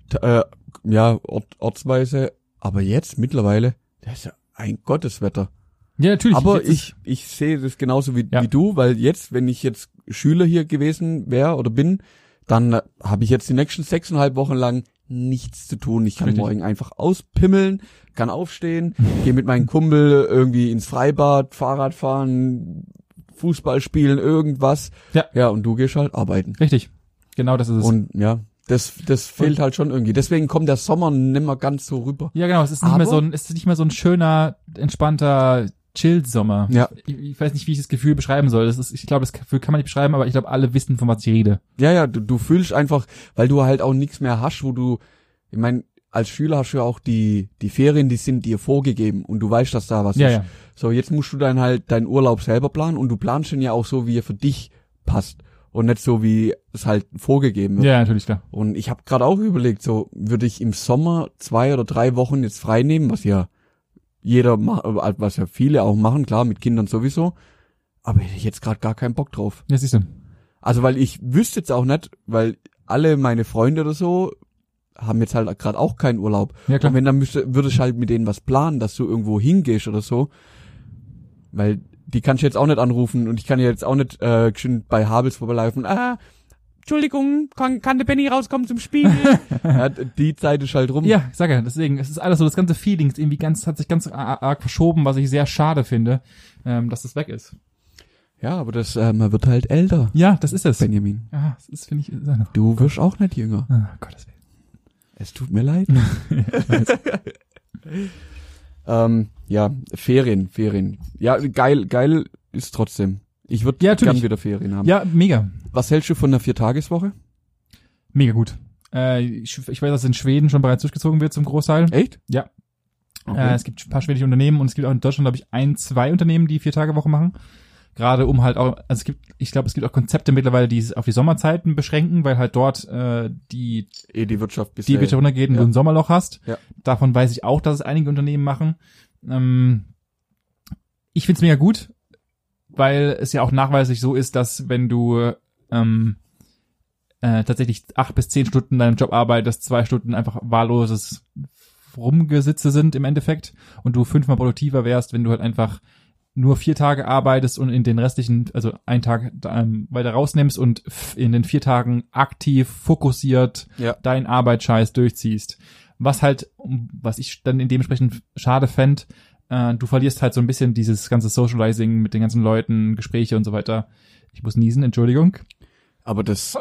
T äh, ja, ort, ortsweise, aber jetzt mittlerweile, das ist ja ein Gotteswetter. Ja, natürlich. Aber ich, ich sehe das genauso wie, Ja. wie du, weil jetzt, wenn ich jetzt Schüler hier gewesen wäre oder bin, dann habe ich jetzt die nächsten sechseinhalb Wochen lang nichts zu tun. Ich kann Richtig. morgen einfach auspimmeln, kann aufstehen, gehe mit meinem Kumpel irgendwie ins Freibad, Fahrrad fahren, Fußball spielen, irgendwas. Ja. Ja, und du gehst halt arbeiten. Richtig. Genau das ist es. Und ja, das, das fehlt halt schon irgendwie. Deswegen kommt der Sommer nimmer ganz so rüber. ja, genau. Es ist nicht mehr so ein, es ist nicht mehr so ein schöner, entspannter Chill-Sommer. Ja. Ich, ich weiß nicht, wie ich das Gefühl beschreiben soll. Das ist, ich glaube, das Gefühl kann man nicht beschreiben, aber ich glaube, alle wissen, von was ich rede. Ja, ja, du, du fühlst einfach, weil du halt auch nichts mehr hast, wo du, ich mein, als Schüler hast du ja auch die, die Ferien, die sind dir vorgegeben und du weißt, dass da was Ja, ist. ja. So, jetzt musst du dann halt deinen Urlaub selber planen und du planst ihn ja auch so, wie er für dich passt und nicht so, wie es halt vorgegeben wird. Ja, natürlich, klar. Und ich habe gerade auch überlegt, so würde ich im Sommer zwei oder drei Wochen jetzt frei nehmen, was ja jeder macht, was ja viele auch machen, klar, mit Kindern sowieso. Aber hätte ich jetzt gerade gar keinen Bock drauf. Ja, siehst du. Also weil ich wüsste jetzt auch nicht, weil alle meine Freunde oder so haben jetzt halt gerade auch keinen Urlaub. Ja, klar. Und wenn dann müsste, würde ich halt mit denen was planen, dass du irgendwo hingehst oder so. Weil die kann ich jetzt auch nicht anrufen und ich kann ja jetzt auch nicht äh, geschwind bei Habels vorbeilaufen. Ah, Entschuldigung, kann, kann der Benny rauskommen zum Spiel? ja, die Zeit ist halt rum. Ja, ich sag ja, deswegen, es ist alles so, das ganze Feeling ist irgendwie ganz, hat sich ganz arg verschoben, was ich sehr schade finde, ähm, dass das weg ist. ja aber das, äh, man wird halt älter, Ja, das ist es. Benjamin. Ja, das ist, finde ich, ist einfach, Du wirst auch nicht jünger. ah, Gottes Willen. Es tut mir leid. ähm, ja, Ferien, Ferien. Ja, geil, geil ist trotzdem. Ich würde Ja, gern wieder Ferien haben. Ja, mega. Was hältst du von der Viertageswoche? Mega gut. Äh, ich, ich weiß, dass in Schweden schon bereits durchgezogen wird zum Großteil. Echt? Ja. Okay. Äh, es gibt ein paar schwedische Unternehmen und es gibt auch in Deutschland, glaube ich, ein, zwei Unternehmen, die vier Tage Woche machen. Gerade um halt auch, also es gibt, ich glaube, es gibt auch Konzepte mittlerweile, die es auf die Sommerzeiten beschränken, weil halt dort äh, die eh die Wirtschaft bis die Wirtschaft runtergeht und ja. du ein Sommerloch hast. Ja. Davon weiß ich auch, dass es einige Unternehmen machen. Ähm, ich find's mega gut, weil es ja auch nachweislich so ist, dass wenn du ähm, äh, tatsächlich acht bis zehn Stunden in deinem Job arbeitest, zwei Stunden einfach wahlloses Rumgesitze sind im Endeffekt und du fünfmal produktiver wärst, wenn du halt einfach nur vier Tage arbeitest und in den restlichen, also einen Tag ähm, weiter rausnimmst und in den vier Tagen aktiv, fokussiert Ja. deinen Arbeitsscheiß durchziehst. Was halt, was ich dann in dementsprechend schade fänd, äh, du verlierst halt so ein bisschen dieses ganze Socializing mit den ganzen Leuten, Gespräche und so weiter. Ich muss niesen, Entschuldigung. Aber das,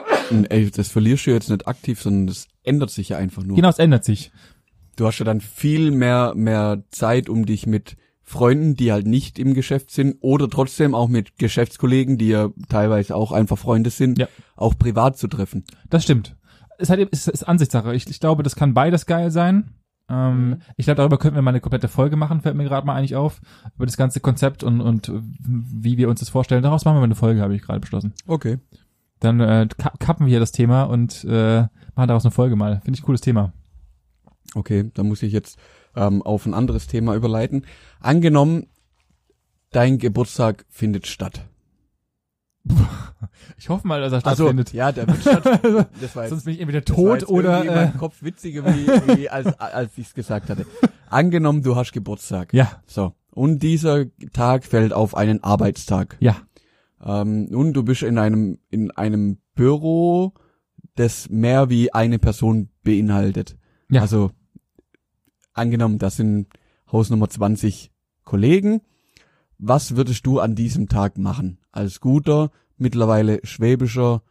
ey, das verlierst du jetzt nicht aktiv, sondern das ändert sich ja einfach nur. Genau, es ändert sich. Du hast ja dann viel mehr, mehr Zeit, um dich mit Freunden, die halt nicht im Geschäft sind, oder trotzdem auch mit Geschäftskollegen, die ja teilweise auch einfach Freunde sind, Ja. auch privat zu treffen. Das stimmt. Es hat, es ist Ansichtssache. Ich, ich glaube, das kann beides geil sein. Ähm, Mhm. Ich glaube, darüber könnten wir mal eine komplette Folge machen, fällt mir gerade mal eigentlich auf. Über das ganze Konzept und, und wie wir uns das vorstellen. Daraus machen wir mal eine Folge, habe ich gerade beschlossen. Okay. Dann äh, ka- kappen wir hier das Thema und äh, machen daraus eine Folge mal. Finde ich ein cooles Thema. Okay, dann muss ich jetzt ähm, auf ein anderes Thema überleiten. Angenommen, dein Geburtstag findet statt. Ich hoffe mal, dass er Also, stattfindet. ja, der wird stattfinden. Sonst bin ich entweder tot oder äh, meinem Kopf witziger, wie, wie als, als ich es gesagt hatte. Angenommen, du hast Geburtstag. ja, So. Und dieser Tag fällt auf einen Arbeitstag. ja, Ähm, nun, du bist in einem, in einem Büro, das mehr wie eine Person beinhaltet. Ja. Also, angenommen, das sind Hausnummer 20 Kollegen. Was würdest du an diesem Tag machen? Als guter, mittlerweile schwäbischer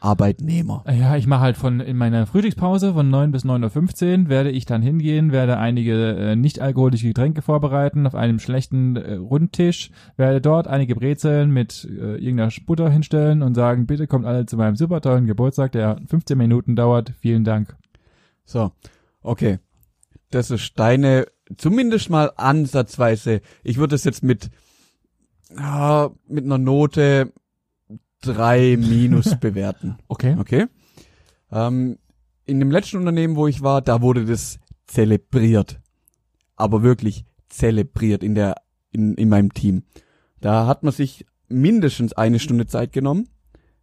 Arbeitnehmer. Ja, ich mache halt von in meiner Frühstückspause von 9 bis 9.15 Uhr werde ich dann hingehen, werde einige äh, nicht alkoholische Getränke vorbereiten auf einem schlechten äh, Rundtisch, werde dort einige Brezeln mit äh, irgendeiner Butter hinstellen und sagen, bitte kommt alle zu meinem super tollen Geburtstag, der 15 Minuten dauert. Vielen Dank. So, okay. Das ist deine, zumindest mal ansatzweise, ich würde es jetzt mit, ah, mit einer Note drei minus bewerten. Okay. Okay? Ähm, in dem letzten Unternehmen, wo ich war, da wurde das zelebriert. Aber wirklich zelebriert in der, in, in meinem Team. Da hat man sich mindestens eine Stunde Zeit genommen.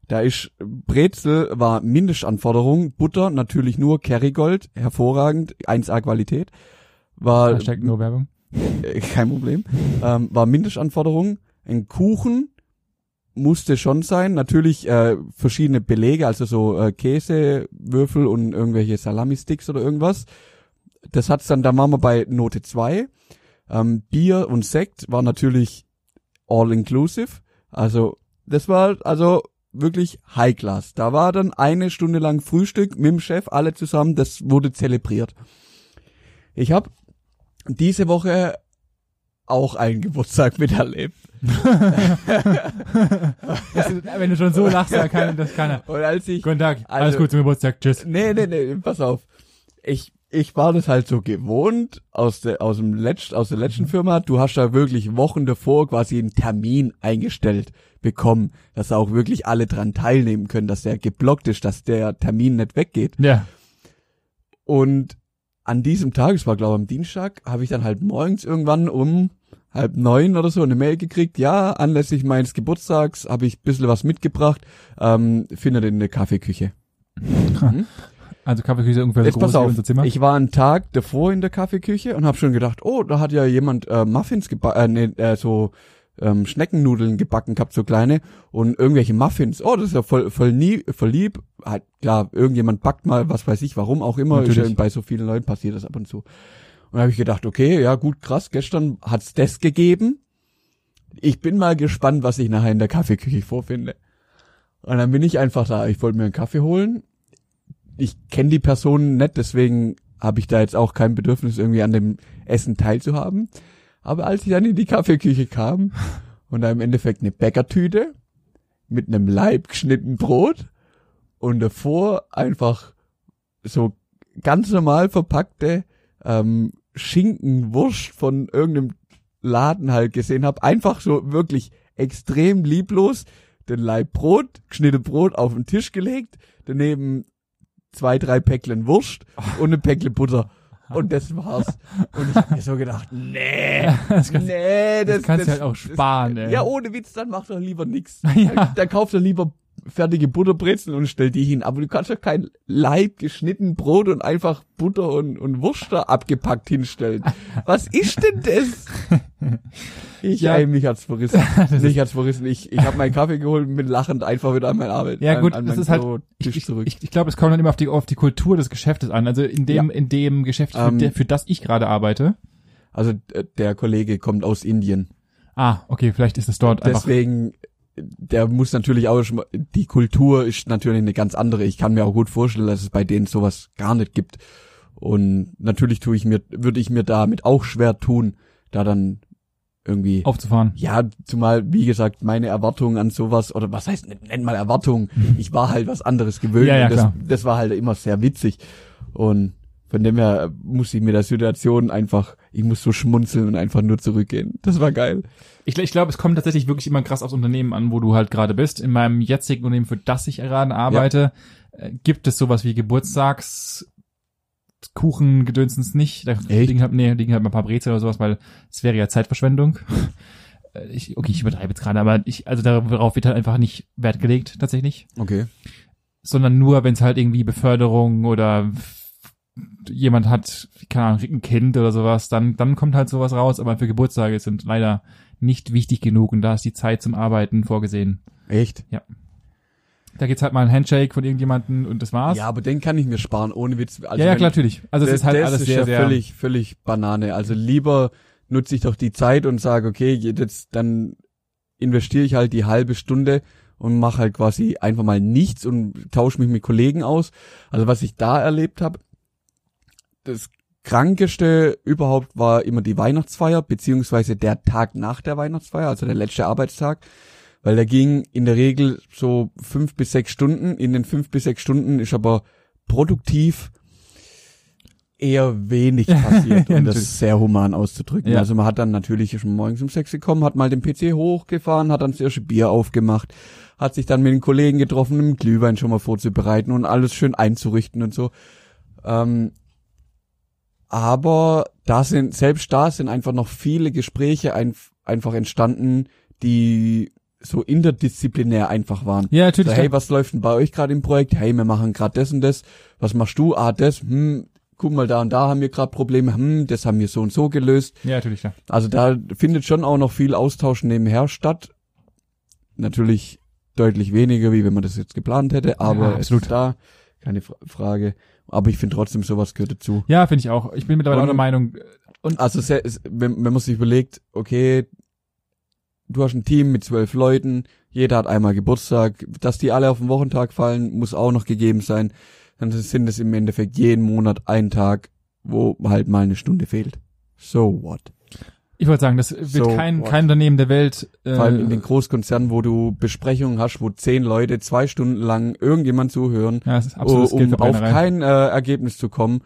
Da ist Brezel war Mindestanforderung, Butter natürlich nur Kerrygold, hervorragend, 1A Qualität. War Hashtag nur Werbung. äh, kein Problem. Ähm, war Mindestanforderung. Ein Kuchen musste schon sein. Natürlich äh, verschiedene Belege, also so äh, Käsewürfel und irgendwelche Salami-Sticks oder irgendwas. Das hat's dann, da waren wir bei Note 2. Ähm, Bier und Sekt war natürlich all inclusive. Also das war also wirklich High Class. Da war dann eine Stunde lang Frühstück mit dem Chef, alle zusammen, das wurde zelebriert. Ich habe diese Woche auch einen Geburtstag miterlebt. Das wenn du schon so lachst, dann kann das keiner. Und als ich Guten Tag, alles Also- gut zum Geburtstag, tschüss. Nee, nee, nee, pass auf. Ich, ich war das halt so gewohnt aus der, aus dem letzt, aus der letzten Firma. Du hast da wirklich Wochen davor quasi einen Termin eingestellt bekommen, dass auch wirklich alle dran teilnehmen können, dass der geblockt ist, dass der Termin nicht weggeht. Ja. Und an diesem Tag, es war glaube ich am Dienstag, habe ich dann halt morgens irgendwann um halb neun oder so eine Mail gekriegt. Ja, anlässlich meines Geburtstags habe ich ein bisschen was mitgebracht. Ähm, findet in der Kaffeeküche. Also Kaffeeküche so Jetzt pass auf, unser Zimmer. ich war einen Tag davor in der Kaffeeküche und habe schon gedacht, oh, da hat ja jemand äh, Muffins gebacken, äh, nee, äh, so ähm, Schneckennudeln gebacken gehabt, so kleine und irgendwelche Muffins. Oh, das ist ja voll, voll nie, voll lieb. Halt, klar, irgendjemand backt mal, was weiß ich, warum auch immer. Natürlich. ja bei so vielen Leuten passiert das ab und zu. Und da habe ich gedacht, okay, ja gut, krass, gestern hat's das gegeben. Ich bin mal gespannt, was ich nachher in der Kaffeeküche vorfinde. Und dann bin ich einfach da. Ich wollte mir einen Kaffee holen. Ich kenne die Person nicht, deswegen habe ich da jetzt auch kein Bedürfnis, irgendwie an dem Essen teilzuhaben. Aber als ich dann in die Kaffeeküche kam und da im Endeffekt eine Bäckertüte mit einem Laib geschnitten Brot und davor einfach so ganz normal verpackte ähm, Schinkenwurst von irgendeinem Laden halt gesehen habe, einfach so wirklich extrem lieblos den Laib Brot, geschnittene Brot auf den Tisch gelegt, daneben zwei, drei Päcklen Wurst und eine Päckle Butter. Und das war's. Und ich hab mir so gedacht, nee, das kannst, nee, das, das kannst du halt auch sparen, das, ey. Ja, ohne Witz, dann mach doch lieber nix. Ja. Dann, dann kauf doch lieber fertige Butterbrezeln und stell die hin. Aber du kannst doch kein Leib geschnitten Brot und einfach Butter und, und Wurst da abgepackt hinstellen. Was ist denn das? Ich, Ja. ey, mich hat's verrissen. mich hat's verrissen. Ich, ich habe meinen Kaffee geholt und bin lachend einfach wieder an meine Arbeit. Ja, an, gut, an das meinen ist halt- Bürotisch ich, zurück. ich, ich glaube, es kommt dann immer auf die, auf die Kultur des Geschäftes an. Also in dem, in dem Geschäft, für, Ähm, der, für das ich gerade arbeite. also äh, der Kollege kommt aus Indien. Ah, okay, vielleicht ist es dort einfach. Deswegen, der muss natürlich auch schon, mal- die Kultur ist natürlich eine ganz andere. Ich kann mir auch gut vorstellen, dass es bei denen sowas gar nicht gibt. Und natürlich tue ich mir, würde ich mir damit auch schwer tun, da dann irgendwie, aufzufahren. ja, zumal, wie gesagt, meine Erwartungen an sowas, oder was heißt, nenn mal Erwartungen, ich war halt was anderes gewöhnt. Ja, ja, das, klar. das war halt immer sehr witzig. Und von dem her muss ich mir der Situation einfach, ich muss so schmunzeln und einfach nur zurückgehen. Das war geil. Ich, ich glaube, es kommt tatsächlich wirklich immer krass aufs Unternehmen an, wo du halt gerade bist. In meinem jetzigen Unternehmen, für das ich gerade arbeite, äh, gibt es sowas wie Geburtstagsfeiern Kuchen gedönsens nicht. Da Echt? liegen halt, nee, liegen halt mal ein paar Brezel oder sowas, weil es wäre ja Zeitverschwendung. Äh, Ich, okay, ich übertreibe jetzt gerade, aber ich, also darauf wird halt einfach nicht Wert gelegt, tatsächlich. Okay. Sondern nur, wenn es halt irgendwie Beförderung oder jemand hat, keine Ahnung, ein Kind oder sowas, dann, dann kommt halt sowas raus, aber für Geburtstage sind leider nicht wichtig genug und da ist die Zeit zum Arbeiten vorgesehen. Echt? Da gibt's halt mal ein Handshake von irgendjemanden und das war's. Ja, aber den kann ich mir sparen, ohne Witz. Also ja, ja, klar, natürlich. Also es das, ist halt das alles ist sehr, ja sehr, völlig, völlig Banane. Also lieber nutze ich doch die Zeit und sage, okay, jetzt dann investiere ich halt die halbe Stunde und mache halt quasi einfach mal nichts und tausche mich mit Kollegen aus. Also was ich da erlebt habe, das krankeste überhaupt war immer die Weihnachtsfeier, beziehungsweise der Tag nach der Weihnachtsfeier, also der letzte Arbeitstag. Weil der ging in der Regel so fünf bis sechs Stunden. In den fünf bis sechs Stunden ist aber produktiv eher wenig passiert, um das sehr human auszudrücken. Ja. Also man hat dann natürlich schon morgens um sechs gekommen, hat mal den PC hochgefahren, hat dann das erste Bier aufgemacht, hat sich dann mit den Kollegen getroffen, um Glühwein schon mal vorzubereiten und alles schön einzurichten und so. Ähm, aber da sind, selbst da sind einfach noch viele Gespräche ein, einfach entstanden, die so interdisziplinär einfach waren. ja, So, natürlich. hey, was läuft denn bei euch gerade im Projekt? Hey, wir machen gerade das und das. Was machst du? Ah, das. Hm, guck mal, da und da haben wir gerade Probleme. Hm, das haben wir so und so gelöst. ja, natürlich, ja. Also da findet schon auch noch viel Austausch nebenher statt. Natürlich deutlich weniger, wie wenn man das jetzt geplant hätte, aber Ja, es absolut. ist da, keine Fra Frage. Aber ich finde trotzdem, sowas gehört dazu. Ja, finde ich auch. Ich bin mittlerweile Und- auch der Meinung, Also se- es- wenn, wenn man sich überlegt, okay, du hast ein Team mit zwölf Leuten, jeder hat einmal Geburtstag, dass die alle auf den Wochentag fallen, muss auch noch gegeben sein. Dann sind es im Endeffekt jeden Monat ein Tag, wo halt mal eine Stunde fehlt. So what? Ich wollte sagen, das wird So kein, what? kein Unternehmen der Welt, äh, Vor allem in den Großkonzernen, wo du Besprechungen hast, wo zehn Leute zwei Stunden lang irgendjemand zuhören, ja, es ist absolut um auf kein äh, Ergebnis zu kommen.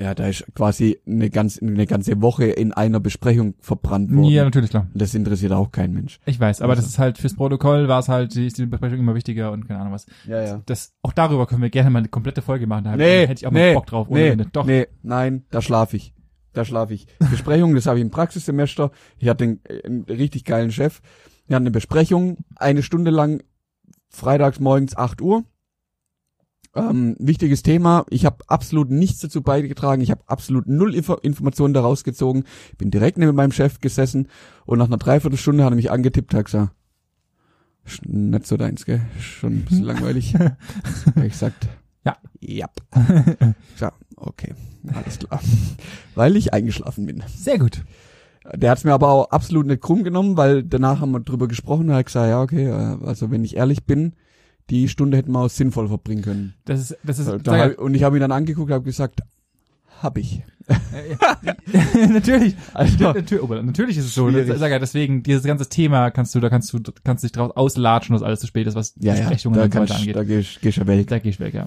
Ja, da ist quasi eine ganz eine ganze Woche in einer Besprechung verbrannt worden. Ja, natürlich, klar. Das interessiert auch kein Mensch. Ich weiß, aber Also. das ist halt fürs Protokoll war es halt, die, ist die Besprechung immer wichtiger und keine Ahnung was. Ja, ja. Das, auch darüber können wir gerne mal eine komplette Folge machen. Da Nee, hätte ich auch nee, mal Bock drauf. ohne nee, Ende. Doch. nee, nein, da schlafe ich. Da schlafe ich. Besprechung, das habe ich im Praxissemester. Ich hatte einen, einen richtig geilen Chef. Wir hatten eine Besprechung, eine Stunde lang, freitags morgens 8 Uhr. Ähm, wichtiges Thema. Ich habe absolut nichts dazu beigetragen. Ich habe absolut null Info Informationen daraus gezogen. Bin direkt neben meinem Chef gesessen und nach einer Dreiviertelstunde hat er mich angetippt, hat gesagt, "Ist nicht so deins, gell? Schon ein bisschen langweilig. Hab ich gesagt, Ja. Ja. Ja, okay. Alles klar. Weil ich eingeschlafen bin. Sehr gut. Der hat's mir aber auch absolut nicht krumm genommen, weil danach haben wir drüber gesprochen, da hat gesagt, ja, okay, äh, also wenn ich ehrlich bin, die Stunde hätten wir auch sinnvoll verbringen können. Das ist, das ist, Da sag, hab, und ich habe ihn dann angeguckt und habe gesagt, hab ich. äh, natürlich, Also, natürlich, oh, natürlich ist es so. Schwierig. Sag ja, deswegen, dieses ganze Thema kannst du, da kannst du, kannst dich draus auslatschen, dass alles zu spät ist, was ja, ja, Besprechungen da, und so weiter angeht. da gehst, gehst du weg. Da geh ich weg, ja.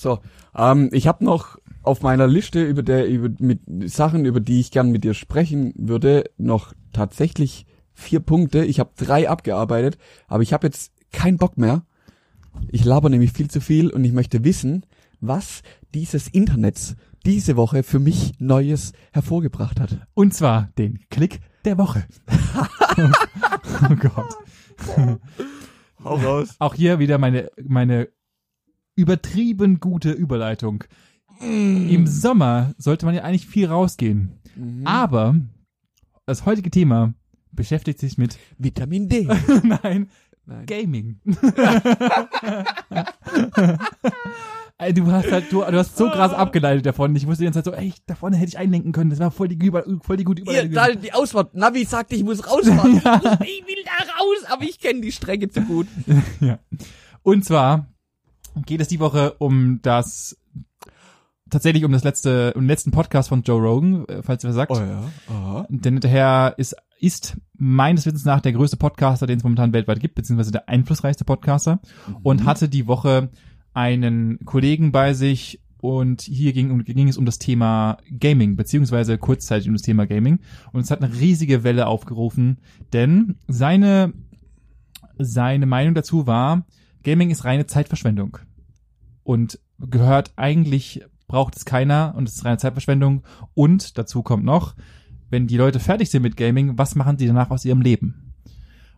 So, ähm, ich habe noch auf meiner Liste über der über mit Sachen, über die ich gern mit dir sprechen würde, noch tatsächlich vier Punkte. Ich habe drei abgearbeitet, aber ich habe jetzt keinen Bock mehr. Ich laber nämlich viel zu viel und ich möchte wissen, was dieses Internet diese Woche für mich Neues hervorgebracht hat. Und zwar den Klick der Woche. oh Gott. Hau raus. Auch hier wieder meine, meine übertrieben gute Überleitung. Im Sommer sollte man ja eigentlich viel rausgehen. Mhm. Aber das heutige Thema beschäftigt sich mit, Vitamin D. nein, Nein. Gaming. Du hast halt, du, du hast so krass abgeleitet davon. Ich wusste die ganze Zeit so, ey, da vorne hätte ich einlenken können. Das war voll die, voll die gute Überleitung. da, die Ausfahrt. Navi sagt, ich muss rausfahren. Ich, muss, ich will da raus, aber ich kenne die Strecke zu gut. Ja. Und zwar geht es die Woche um das tatsächlich um das letzte um den letzten Podcast von Joe Rogan, äh, falls ihr was sagt. ja. Aha. Denn hinterher ist ist meines Wissens nach der größte Podcaster, den es momentan weltweit gibt, beziehungsweise der einflussreichste Podcaster und hatte die Woche einen Kollegen bei sich und hier ging, ging es um das Thema Gaming, beziehungsweise kurzzeitig um das Thema Gaming. Und es hat eine riesige Welle aufgerufen, denn seine, seine Meinung dazu war, Gaming ist reine Zeitverschwendung und gehört eigentlich braucht es keiner und es ist reine Zeitverschwendung. Und dazu kommt noch, wenn die Leute fertig sind mit Gaming, was machen sie danach aus ihrem Leben?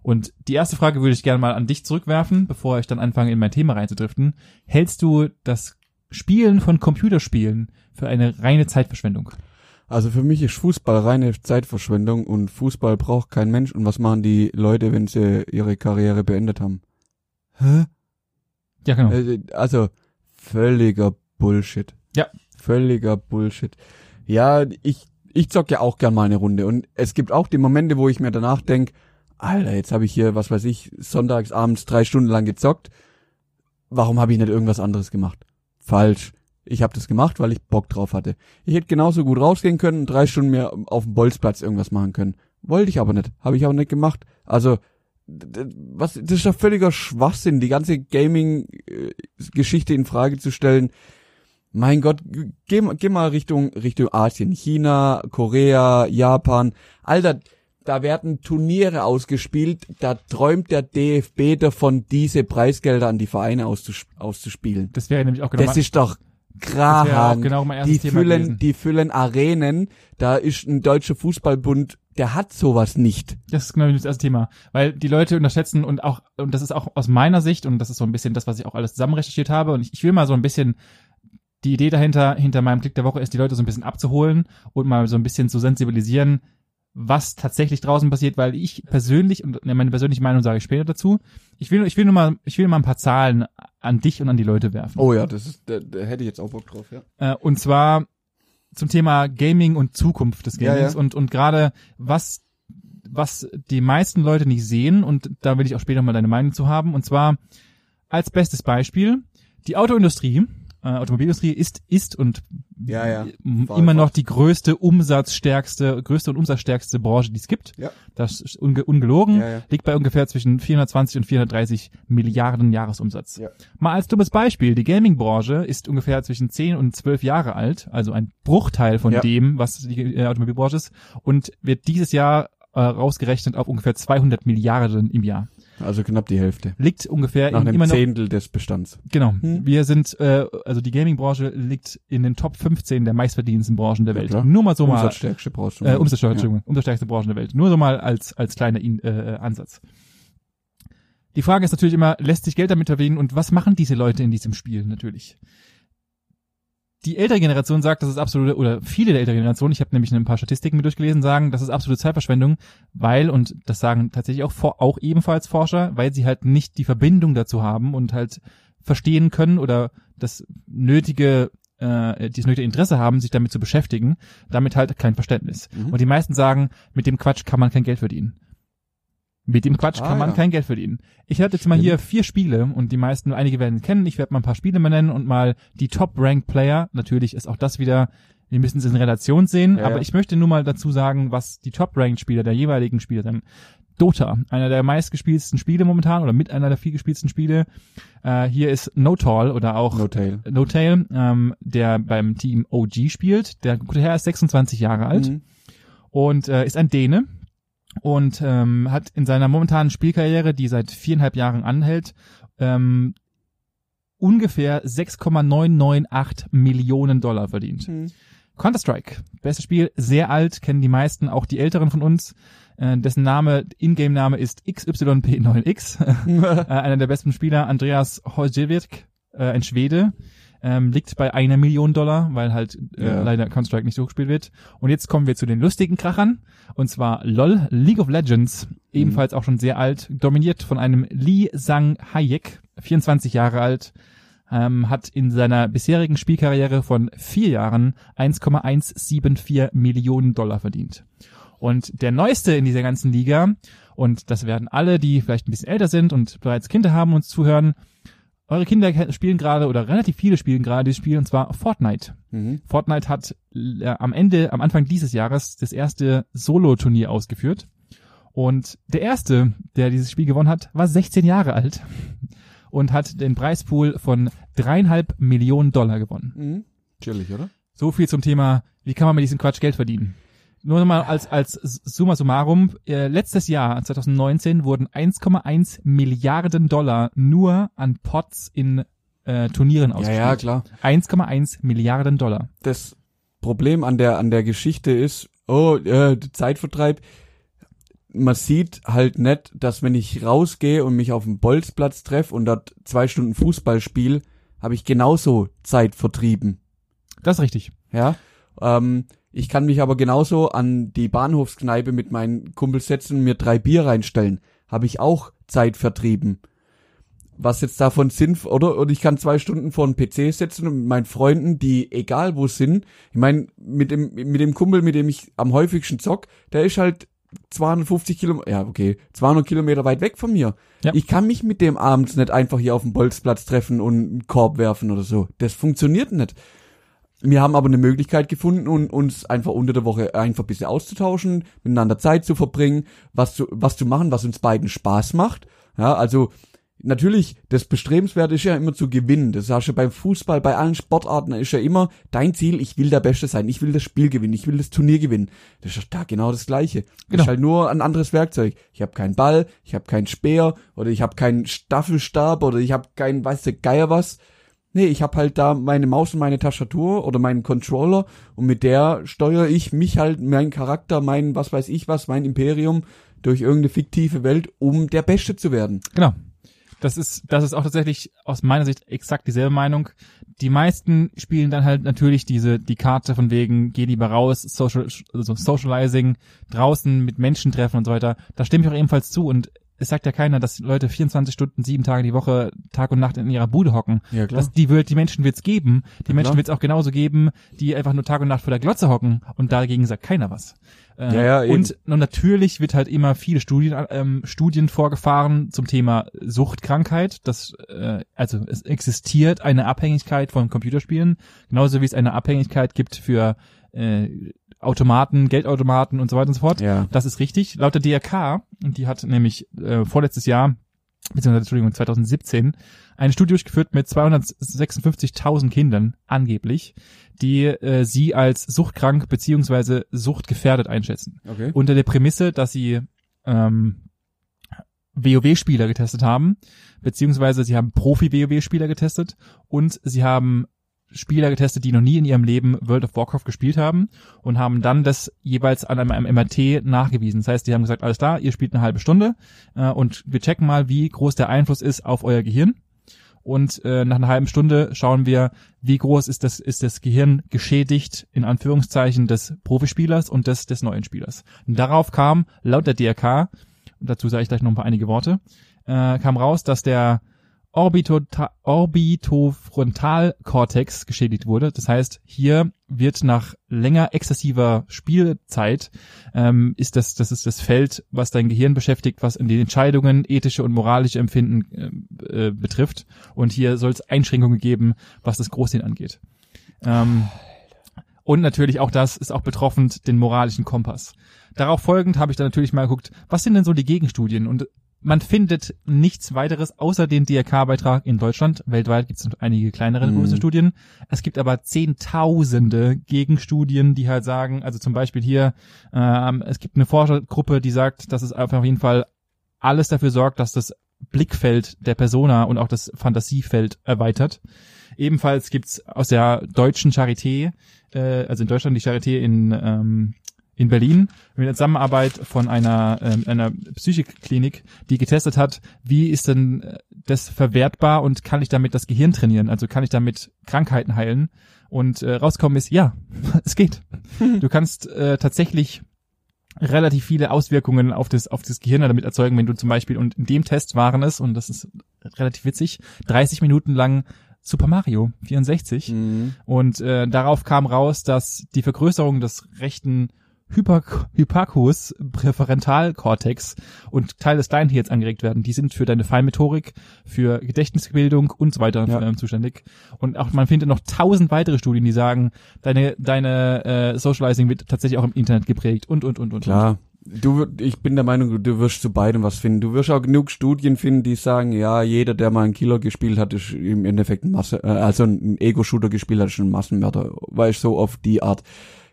Und die erste Frage würde ich gerne mal an dich zurückwerfen, bevor ich dann anfange, in mein Thema reinzudriften. Hältst du das Spielen von Computerspielen für eine reine Zeitverschwendung? Also für mich ist Fußball reine Zeitverschwendung und Fußball braucht kein Mensch. Und was machen die Leute, wenn sie ihre Karriere beendet haben? Hä? Ja, genau. Äh, Also völliger Bullshit. Ja. Völliger Bullshit. Ja, ich, ich zock ja auch gern mal eine Runde. Und es gibt auch die Momente, wo ich mir danach denk, Alter, jetzt habe ich hier, was weiß ich, sonntags abends drei Stunden lang gezockt. Warum habe ich nicht irgendwas anderes gemacht? Falsch. Ich habe das gemacht, weil ich Bock drauf hatte. Ich hätte genauso gut rausgehen können und drei Stunden mehr auf dem Bolzplatz irgendwas machen können. Wollte ich aber nicht. Habe ich auch nicht gemacht. Also, was, das ist doch völliger Schwachsinn, die ganze Gaming-Geschichte in Frage zu stellen. Mein Gott, geh, mal- geh mal Richtung, Richtung Asien, China, Korea, Japan. Alter, da werden Turniere ausgespielt, da träumt der DFB davon, diese Preisgelder an die Vereine auszus auszuspielen. Das wäre nämlich auch genau Das ist doch Krahan. genau die Thema füllen, gewesen. die füllen Arenen. Da ist ein deutscher Fußballbund, der hat sowas nicht. Das ist genau das erste Thema. Weil die Leute unterschätzen und auch, und das ist auch aus meiner Sicht, und das ist so ein bisschen das, was ich auch alles zusammen recherchiert habe, und ich, ich will mal so ein bisschen, die Idee dahinter, hinter meinem Klick der Woche ist, die Leute so ein bisschen abzuholen und mal so ein bisschen zu sensibilisieren, was tatsächlich draußen passiert, weil ich persönlich, und meine persönliche Meinung sage ich später dazu, ich will, ich will nur mal, ich will mal ein paar Zahlen an dich und an die Leute werfen. Oh ja, das ist, da, da hätte ich jetzt auch Bock drauf, ja. Äh, und zwar zum Thema Gaming und Zukunft des Ja, Gamings ja. und und gerade was was die meisten Leute nicht sehen und da will ich auch später mal deine Meinung zu haben und zwar als bestes Beispiel die Autoindustrie äh, Automobilindustrie ist ist und Ja, ja. immer noch die größte umsatzstärkste größte und umsatzstärkste Branche die es gibt Ja. das ist unge ungelogen Ja, ja. liegt bei ungefähr zwischen 420 und 430 Milliarden Jahresumsatz Ja. Mal als dummes Beispiel, die Gaming-Branche ist ungefähr zwischen 10 und 12 Jahre alt, also ein Bruchteil von Ja. dem, was die äh, Automobilbranche ist, und wird dieses Jahr äh, rausgerechnet auf ungefähr 200 Milliarden im Jahr. Also knapp die Hälfte. Liegt ungefähr Nach in, einem immer noch, Zehntel des Bestands. genau, Hm. wir sind, äh, also die Gaming-Branche liegt in den Top 15 der meistverdienendsten Branchen der Ja, Welt. klar. Nur mal so mal, Umsatzstärkste brauchst du. äh, Umsatzsteuer, Entschuldigung, umsatzstärkste Branche der Welt. Nur so mal als, als kleiner In äh, Ansatz. Die Frage ist natürlich immer, lässt sich Geld damit verdienen und was machen diese Leute in diesem Spiel natürlich? Die ältere Generation sagt, das ist absolute, oder viele der älteren Generation, ich habe nämlich ein paar Statistiken mir durchgelesen, sagen, das ist absolute Zeitverschwendung, weil, und das sagen tatsächlich auch, auch ebenfalls Forscher, weil sie halt nicht die Verbindung dazu haben und halt verstehen können oder das nötige äh, dieses nötige Interesse haben, sich damit zu beschäftigen, damit halt kein Verständnis. Mhm. Und die meisten sagen, mit dem Quatsch kann man kein Geld verdienen. Mit dem Quatsch Ah, kann man ja. kein Geld verdienen. Ich hatte jetzt mal hier vier Spiele und die meisten, einige werden es kennen. Ich werde mal ein paar Spiele mal nennen und mal die Top-Ranked-Player. Natürlich ist auch das wieder, wir müssen es in Relation sehen, Ja, aber ja. ich möchte nur mal dazu sagen, was die Top-Ranked-Spieler der jeweiligen Spieler sind. Dota, einer der meistgespieltesten Spiele momentan oder mit einer der vielgespieltesten Spiele. Äh, hier ist Notal oder auch No Tail. No Tail, ähm, der beim Team OG spielt. Der gute Herr ist 26 Jahre alt Mhm. und äh, ist ein Däne und ähm, hat in seiner momentanen Spielkarriere, die seit viereinhalb Jahren anhält, ähm, ungefähr 6,998 Millionen Dollar verdient. Mhm. Counter-Strike, bestes Spiel, sehr alt, kennen die meisten, auch die Älteren von uns. Äh, dessen Name, Ingame-Name ist XYP9X. äh, einer der besten Spieler, Andreas Hojevik, äh, ein Schwede, ähm, liegt bei einer Million Dollar, weil halt äh, Ja. leider Counter-Strike nicht so gespielt wird. Und jetzt kommen wir zu den lustigen Krachern. Und zwar LOL, League of Legends, ebenfalls auch schon sehr alt, dominiert von einem Lee Sang Hayek, 24 Jahre alt, ähm, hat in seiner bisherigen Spielkarriere von vier Jahren 1,174 Millionen Dollar verdient. Und der neueste in dieser ganzen Liga, und das werden alle, die vielleicht ein bisschen älter sind und bereits Kinder haben, uns zuhören, eure Kinder spielen gerade oder relativ viele spielen gerade dieses Spiel und zwar Fortnite. Mhm. Fortnite hat äh, am Ende, am Anfang dieses Jahres das erste Solo-Turnier ausgeführt. Und der erste, der dieses Spiel gewonnen hat, war 16 Jahre alt und hat den Preispool von dreieinhalb Millionen Dollar gewonnen. Mhm. Chillig, oder? So viel zum Thema, wie kann man mit diesem Quatsch Geld verdienen. Nur noch mal als, als summa summarum, äh, letztes Jahr, 2019, wurden 1,1 Milliarden Dollar nur an Pots in äh, Turnieren Ja, ausgespielt. ja, klar. 1,1 Milliarden Dollar. Das Problem an der, an der Geschichte ist, oh, äh, Zeitvertreib. Man sieht halt nicht, dass wenn ich rausgehe und mich auf dem Bolzplatz treffe und dort zwei Stunden Fußball spiele, habe ich genauso Zeit vertrieben. Das ist richtig. Ja. Ähm, ich kann mich aber genauso an die Bahnhofskneipe mit meinen Kumpels setzen und mir drei Bier reinstellen. Habe ich auch Zeit vertrieben. Was jetzt davon Sinn, oder? Und ich kann zwei Stunden vor den PC setzen und mit meinen Freunden, die egal wo sind, ich meine, mit dem, mit dem Kumpel, mit dem ich am häufigsten zock, der ist halt 250 Kilometer, ja, okay, 200 Kilometer weit weg von mir. Ja. Ich kann mich mit dem abends nicht einfach hier auf dem Bolzplatz treffen und einen Korb werfen oder so. Das funktioniert nicht. Wir haben aber eine Möglichkeit gefunden, un- uns einfach unter der Woche einfach ein bisschen auszutauschen, miteinander Zeit zu verbringen, was zu, was zu machen, was uns beiden Spaß macht. Ja, also natürlich, das Bestrebenswerte ist ja immer zu gewinnen. Das hast du beim Fußball, bei allen Sportarten ist ja immer dein Ziel, ich will der Beste sein, ich will das Spiel gewinnen, ich will das Turnier gewinnen. Das ist da genau das Gleiche. Das Genau. ist halt nur ein anderes Werkzeug. Ich habe keinen Ball, ich habe keinen Speer oder ich habe keinen Staffelstab oder ich habe keinen, weiß der Geier was. Nee, ich habe halt da meine Maus und meine Tastatur oder meinen Controller und mit der steuere ich mich halt, meinen Charakter, mein was weiß ich was, mein Imperium durch irgendeine fiktive Welt, um der Beste zu werden. Genau. Das ist, das ist auch tatsächlich aus meiner Sicht exakt dieselbe Meinung. Die meisten spielen dann halt natürlich diese, die Karte von wegen, geh lieber raus, Social, also Socializing, draußen mit Menschen treffen und so weiter. Da stimme ich auch ebenfalls zu und es sagt ja keiner, dass Leute 24 Stunden, sieben Tage die Woche, Tag und Nacht in ihrer Bude hocken. Ja, Das, die, wird, die Menschen wird's geben. Die Ja, Menschen klar. wird's auch genauso geben, die einfach nur Tag und Nacht vor der Glotze hocken und dagegen sagt keiner was. Äh, Ja, ja, eben. und, und natürlich wird halt immer viele Studien, ähm, Studien vorgefahren zum Thema Suchtkrankheit. Das, äh, also es existiert eine Abhängigkeit von Computerspielen, genauso wie es eine Abhängigkeit gibt für äh, Automaten, Geldautomaten und so weiter und so fort. Ja. Das ist richtig. Laut der DRK, und die hat nämlich äh, vorletztes Jahr, beziehungsweise Entschuldigung, 2017, eine Studie durchgeführt mit 256.000 Kindern, angeblich, die äh, sie als suchtkrank beziehungsweise suchtgefährdet einschätzen. Okay. Unter der Prämisse, dass sie ähm, WoW-Spieler getestet haben, beziehungsweise sie haben Profi-WoW-Spieler getestet und sie haben Spieler getestet, die noch nie in ihrem Leben World of Warcraft gespielt haben und haben dann das jeweils an einem, MRT nachgewiesen. Das heißt, die haben gesagt, alles klar, ihr spielt eine halbe Stunde äh, und wir checken mal, wie groß der Einfluss ist auf euer Gehirn. Und äh, nach einer halben Stunde schauen wir, wie groß ist das, ist das Gehirn geschädigt, in Anführungszeichen, des Profispielers und des, des neuen Spielers. Und darauf kam, laut der DRK, und dazu sage ich gleich noch ein paar einige Worte, äh, kam raus, dass der Orbitota- Orbitofrontalkortex geschädigt wurde. Das heißt, hier wird nach länger exzessiver Spielzeit ähm, ist das das ist das Feld, was dein Gehirn beschäftigt, was in den Entscheidungen ethische und moralische Empfinden äh, äh, betrifft. Und hier soll es Einschränkungen geben, was das Großsehen angeht. Ähm, und natürlich auch das ist auch betroffen den moralischen Kompass. Darauf folgend habe ich dann natürlich mal geguckt, was sind denn so die Gegenstudien? Und man findet nichts weiteres außer den DRK-Beitrag in Deutschland. Weltweit gibt es noch einige kleinere Mhm. große Studien. Es gibt aber zehntausende Gegenstudien, die halt sagen, also zum Beispiel hier, ähm, es gibt eine Forschergruppe, die sagt, dass es auf jeden Fall alles dafür sorgt, dass das Blickfeld der Persona und auch das Fantasiefeld erweitert. Ebenfalls gibt's aus der deutschen Charité, äh, also in Deutschland die Charité in, ähm, in Berlin, mit der Zusammenarbeit von einer, ähm, einer Psychikklinik, die getestet hat, wie ist denn äh, das verwertbar und kann ich damit das Gehirn trainieren? Also kann ich damit Krankheiten heilen? Und äh, rauskommen ist, ja, es geht. Du kannst äh, tatsächlich relativ viele Auswirkungen auf das, auf das Gehirn damit erzeugen, wenn du zum Beispiel, und in dem Test waren es, und das ist relativ witzig, 30 Minuten lang Super Mario 64. Mhm. Und äh, darauf kam raus, dass die Vergrößerung des rechten Hyper Hypacus Präferentalkortex und Teil des Kleinhirns angeregt werden. Die sind für deine Feinmotorik, für Gedächtnisbildung und so weiter Ja. ähm, zuständig. Und auch man findet noch tausend weitere Studien, die sagen, deine deine äh, Socializing wird tatsächlich auch im Internet geprägt und und und und. Klar. Du, wir- ich bin der Meinung, du wirst zu beidem was finden. Du wirst auch genug Studien finden, die sagen, ja, jeder, der mal einen Killer gespielt hat, ist im Endeffekt ein Masse, äh, also ein Ego-Shooter gespielt hat, ist ein Massenmörder. Weißt so auf die Art.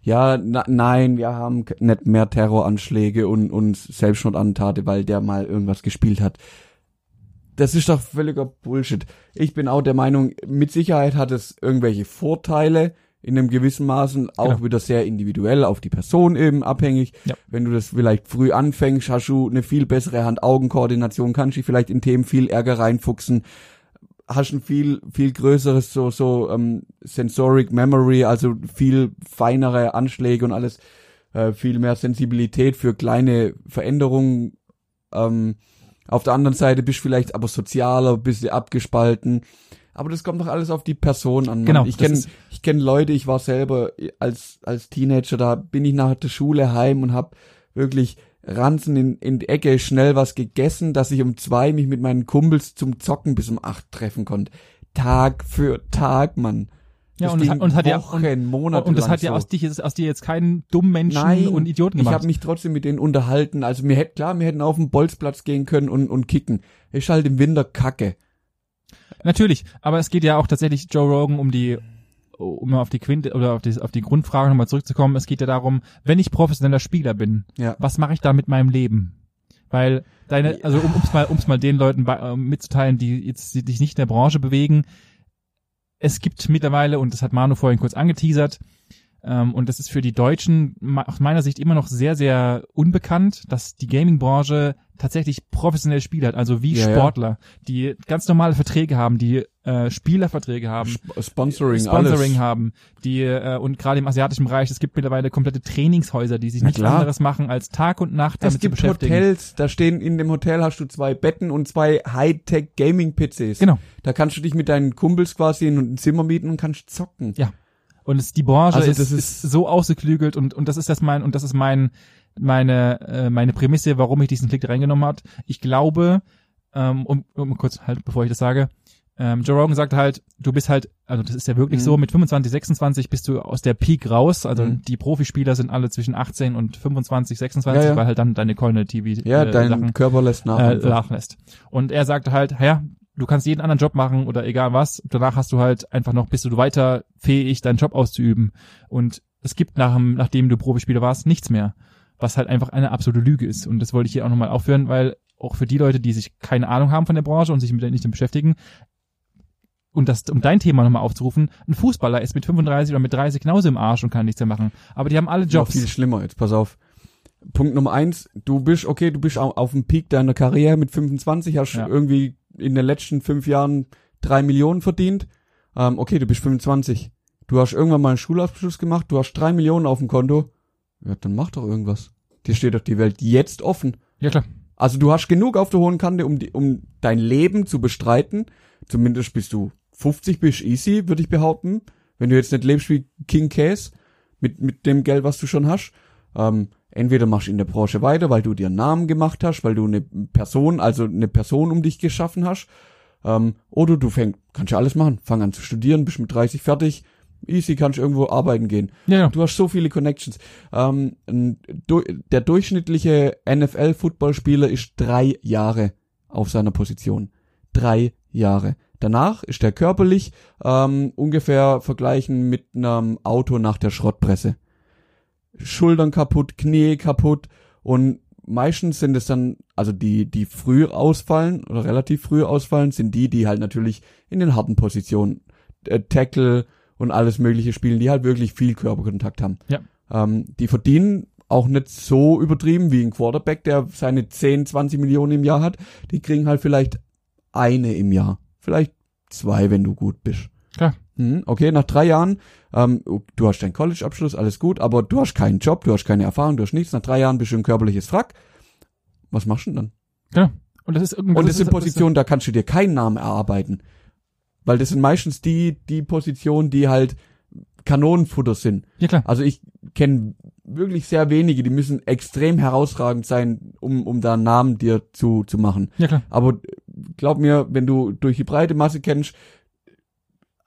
Ja, na, nein, wir haben nicht mehr Terroranschläge und, und Selbstmordattentate, weil der mal irgendwas gespielt hat. das ist doch völliger Bullshit. Ich bin auch der Meinung, mit Sicherheit hat es irgendwelche Vorteile in einem gewissen Maßen, auch Genau. wieder sehr individuell auf die Person eben abhängig. Ja. Wenn du das vielleicht früh anfängst, hast du eine viel bessere Hand-Augen-Koordination, kannst dich vielleicht in Themen viel ärger reinfuchsen, hast ein viel, viel größeres so, so ähm, Sensoric Memory, also viel feinere Anschläge und alles, äh, viel mehr Sensibilität für kleine Veränderungen. Ähm, auf der anderen Seite bist du vielleicht aber sozialer, bist du abgespalten. Aber das kommt doch alles auf die Person an. Mann. Genau, Ich kenne ich kenn Leute, ich war selber als, als Teenager, da bin ich nach der Schule heim und hab wirklich Ranzen in, in die Ecke schnell was gegessen, dass ich um zwei mich mit meinen Kumpels zum Zocken bis um acht treffen konnte. Tag für Tag, Mann. Ja, und und hat ja Wochen, Monate und das hat ja so. aus, dich, aus dir jetzt keinen dummen Menschen Nein, und Idioten Ich gemacht. habe mich trotzdem mit denen unterhalten. Also mir hätte klar, wir hätten auf den Bolzplatz gehen können und, und kicken. Ist halt im Winter Kacke. Natürlich, aber es geht ja auch tatsächlich Joe Rogan um die um auf die Quinte oder auf die, auf die Grundfrage nochmal zurückzukommen, es geht ja darum, wenn ich professioneller Spieler bin, Ja. was mache ich da mit meinem Leben? Weil deine, also um ums mal, ums mal den Leuten bei, äh, mitzuteilen, die jetzt die sich nicht in der Branche bewegen, es gibt mittlerweile, und das hat Manu vorhin kurz angeteasert, ähm, und das ist für die Deutschen aus meiner Sicht immer noch sehr, sehr unbekannt, dass die Gaming-Branche tatsächlich professionelle Spieler hat, also wie Ja, ja. Sportler, die ganz normale Verträge haben, die äh, Spielerverträge haben, Sp Sponsoring, Sponsoring alles. haben, die äh, und gerade im asiatischen Bereich, es gibt mittlerweile komplette Trainingshäuser, die sich nichts anderes machen, als Tag und Nacht damit Es zu gibt beschäftigen. Hotels, da stehen in dem Hotel hast du zwei Betten und zwei Hightech Gaming PCs. Genau. Da kannst du dich mit deinen Kumpels quasi in ein Zimmer mieten und kannst zocken. Ja. Und es, die Branche Also ist, das ist, ist- so ausgeklügelt und, und das ist das mein, und das ist mein, meine, äh, meine Prämisse, warum ich diesen Klick reingenommen hat. Ich glaube, ähm, um, um kurz halt, bevor ich das sage, ähm, Joe Rogan sagt halt, du bist halt, also das ist ja wirklich Mhm. so, mit 25, 26 bist du aus der Peak raus, also Mhm. die Profispieler sind alle zwischen 18 und 25, 26, Ja, ja. weil halt dann deine Cognitive Ja, äh, dein Körper lässt nach. äh, nachlässt. Und er sagte halt, ja, du kannst jeden anderen Job machen oder egal was, danach hast du halt einfach noch, bist du weiter fähig, deinen Job auszuüben. Und es gibt nach, dem- nachdem du Profispieler warst, nichts mehr. Was halt einfach eine absolute Lüge ist. Und das wollte ich hier auch nochmal aufhören, weil auch für die Leute, die sich keine Ahnung haben von der Branche und sich mit der nicht beschäftigen, und das, um dein Thema nochmal aufzurufen, ein Fußballer ist mit 35 oder mit 30 genauso im Arsch und kann nichts mehr machen. Aber die haben alle Noch Jobs. viel schlimmer, jetzt pass auf. Punkt Nummer eins, du bist, okay, du bist au- auf dem Peak deiner Karriere mit 25, hast Ja. irgendwie in den letzten fünf Jahren drei Millionen verdient. Ähm, okay, du bist 25. Du hast irgendwann mal einen Schulabschluss gemacht, du hast drei Millionen auf dem Konto. Ja, dann mach doch irgendwas. Dir steht doch die Welt jetzt offen. Ja klar. Also du hast genug auf der hohen Kante, um, die, um dein Leben zu bestreiten. Zumindest bis du 50 bist, easy, würde ich behaupten. Wenn du jetzt nicht lebst wie King Case, mit, mit dem Geld, was du schon hast. Ähm, entweder machst du in der Branche weiter, weil du dir einen Namen gemacht hast, weil du eine Person, also eine Person um dich geschaffen hast. Ähm, oder du fängst, kannst ja alles machen. Fang an zu studieren, bist mit 30 fertig. Easy, kannst irgendwo arbeiten gehen. Ja, ja. Du hast so viele Connections. Ähm, du, der durchschnittliche NFL-Footballspieler ist drei Jahre auf seiner Position. Drei Jahre. Danach ist er körperlich ähm, ungefähr vergleichen mit einem Auto nach der Schrottpresse. Schultern kaputt, Knie kaputt und meistens sind es dann, also die, die früh ausfallen oder relativ früh ausfallen, sind die, die halt natürlich in den harten Positionen äh, Tackle und alles mögliche spielen, die halt wirklich viel Körperkontakt haben. Ja. Ähm, die verdienen auch nicht so übertrieben wie ein Quarterback, der seine 10, 20 Millionen im Jahr hat. Die kriegen halt vielleicht eine im Jahr. Vielleicht zwei, wenn du gut bist. Klar. Hm, okay, nach drei Jahren, ähm, du hast deinen College-Abschluss, alles gut, aber du hast keinen Job, du hast keine Erfahrung, du hast nichts. Nach drei Jahren bist du ein körperliches Wrack. Was machst du denn dann? Genau. Und das ist irgendwie. Und das sind Positionen, da kannst du dir keinen Namen erarbeiten. Weil das sind meistens die, die Positionen, die halt Kanonenfutter sind. Ja klar. Also ich kenne wirklich sehr wenige, die müssen extrem herausragend sein, um, um da einen Namen dir zu, zu machen. Ja klar. Aber glaub mir, wenn du durch die breite Masse kennst,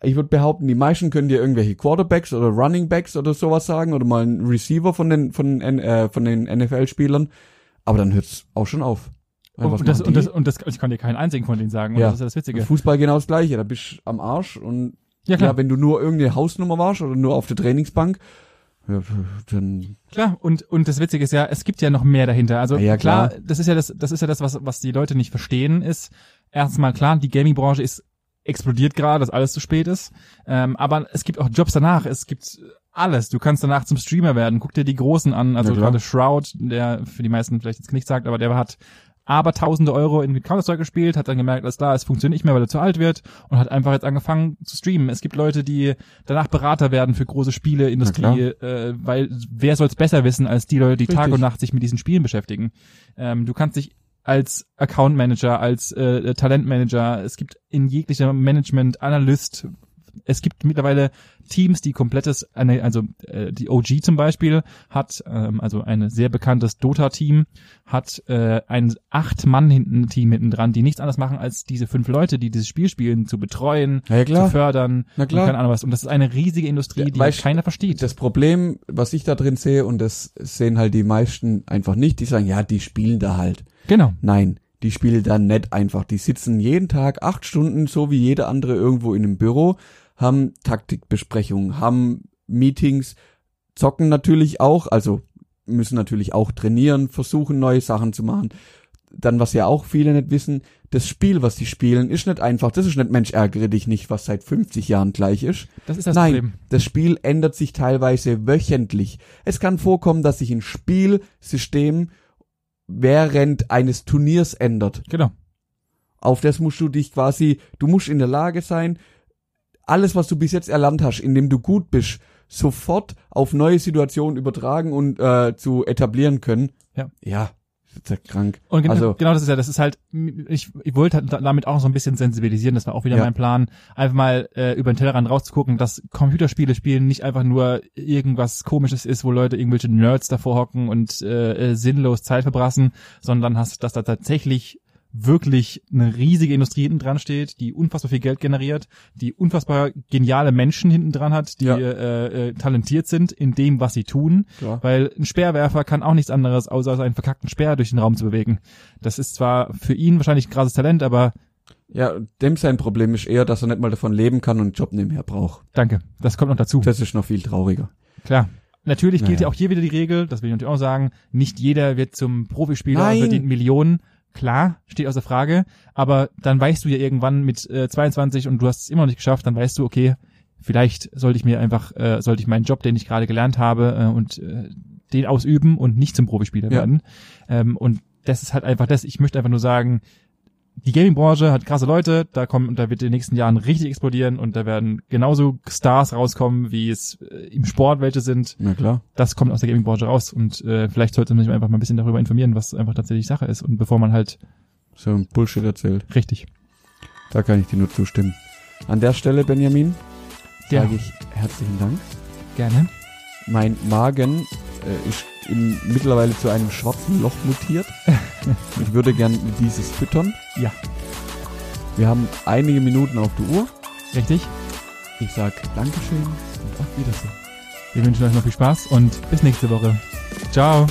ich würde behaupten, die meisten können dir irgendwelche Quarterbacks oder Running Backs oder sowas sagen oder mal einen Receiver von den von den, äh, von den NFL-Spielern, aber dann hört's auch schon auf. Weil Und das, und das, und das, ich kann dir keinen einzigen von denen sagen. Und Ja. das ist ja das Witzige. Fußball genau das gleiche, da bist du am Arsch und Ja, ja, klar. wenn du nur irgendeine Hausnummer warst oder nur auf der Trainingsbank, ja, dann Klar. Und, und das Witzige ist ja, es gibt ja noch mehr dahinter. Also Ja, ja, klar, klar. das ist ja das, das ist ja das, was, was die Leute nicht verstehen, ist, erstmal klar, die Gaming-Branche ist explodiert gerade, dass alles zu spät ist. Ähm, aber es gibt auch Jobs danach. Es gibt alles. Du kannst danach zum Streamer werden. Guck dir die Großen an. Also Ja, gerade Shroud, der für die meisten vielleicht jetzt nichts sagt, aber der hat aber tausende Euro in Counter-Strike gespielt, hat dann gemerkt, alles klar, es funktioniert nicht mehr, weil er zu alt wird und hat einfach jetzt angefangen zu streamen. Es gibt Leute, die danach Berater werden für große Spiele, Industrie, äh, weil wer soll es besser wissen als die Leute, die Tag Richtig. und Nacht sich mit diesen Spielen beschäftigen. Ähm, du kannst dich als Account Manager, als äh, Talentmanager, es gibt in jeglicher Management, Analyst, es gibt mittlerweile Teams, die komplettes, eine, also äh, die OG zum Beispiel hat, ähm, also ein sehr bekanntes Dota-Team, hat äh, ein acht Mann hinten dran, die nichts anderes machen, als diese fünf Leute, die dieses Spiel spielen, zu betreuen, Ja, zu fördern Na klar. und keine Ahnung was. Und das ist eine riesige Industrie, Ja, die weißt- keiner versteht. Das Problem, was ich da drin sehe, und das sehen halt die meisten einfach nicht, die sagen, ja, die spielen da halt. genau. Nein, die spielen da nicht einfach. Die sitzen jeden Tag acht Stunden, so wie jeder andere irgendwo in einem Büro, haben Taktikbesprechungen, haben Meetings, zocken natürlich auch, also müssen natürlich auch trainieren, versuchen neue Sachen zu machen. Dann, was ja auch viele nicht wissen, das Spiel, was die spielen, ist nicht einfach, das ist nicht Mensch ärgere dich nicht, was seit 50 Jahren gleich ist. Das ist das Nein, Problem. das Spiel ändert sich teilweise wöchentlich. Es kann vorkommen, dass sich ein Spielsystem während eines Turniers ändert. Genau. Auf das musst du dich quasi, du musst in der Lage sein, alles, was du bis jetzt erlernt hast, indem du gut bist, sofort auf neue Situationen übertragen und äh, zu etablieren können. Ja. Ja, ist ja krank. Und genau, also, genau das ist ja, das ist halt, ich, ich wollte halt da- damit auch so ein bisschen sensibilisieren, das war auch wieder Ja. mein Plan, einfach mal äh, über den Tellerrand rauszugucken, dass Computerspiele spielen nicht einfach nur irgendwas komisches ist, wo Leute irgendwelche Nerds davor hocken und äh, äh, sinnlos Zeit verbrassen, sondern hast, dass da tatsächlich wirklich eine riesige Industrie hinten dran steht, die unfassbar viel Geld generiert, die unfassbar geniale Menschen hinten dran hat, die Ja. äh, äh, talentiert sind in dem, was sie tun. klar. Weil ein Speerwerfer kann auch nichts anderes, außer seinen verkackten Speer durch den Raum zu bewegen. Das ist zwar für ihn wahrscheinlich ein krasses Talent, aber Ja, dem sein Problem ist eher, dass er nicht mal davon leben kann und einen Job nebenher braucht. danke, das kommt noch dazu. Das ist noch viel trauriger. Klar. Natürlich gilt Naja. ja auch hier wieder die Regel, das will ich natürlich auch sagen, nicht jeder wird zum Profispieler und Nein. verdient Millionen. Klar, steht außer Frage, aber dann weißt du ja irgendwann mit äh, 22 und du hast es immer noch nicht geschafft, dann weißt du, okay, vielleicht sollte ich mir einfach, äh, sollte ich meinen Job, den ich gerade gelernt habe äh, und äh, den ausüben und nicht zum Profispieler Ja. werden. Ähm, und das ist halt einfach das, ich möchte einfach nur sagen, die Gaming-Branche hat krasse Leute, da kommen, da wird in den nächsten Jahren richtig explodieren und da werden genauso Stars rauskommen, wie es äh, im Sport welche sind. Na klar. Das kommt aus der Gaming-Branche raus und äh, vielleicht sollte man sich einfach mal ein bisschen darüber informieren, was einfach tatsächlich Sache ist und bevor man halt So ein Bullshit erzählt. richtig. Da kann ich dir nur zustimmen. An der Stelle, Benjamin, Ja. sage ich herzlichen Dank. Gerne. Mein Magen äh, ist im, mittlerweile zu einem schwarzen Loch mutiert. ich würde gern dieses füttern. Ja. Wir haben einige Minuten auf der Uhr. Richtig. Ich sag Dankeschön und auf Wiedersehen. Wir wünschen euch noch viel Spaß und bis nächste Woche. Ciao.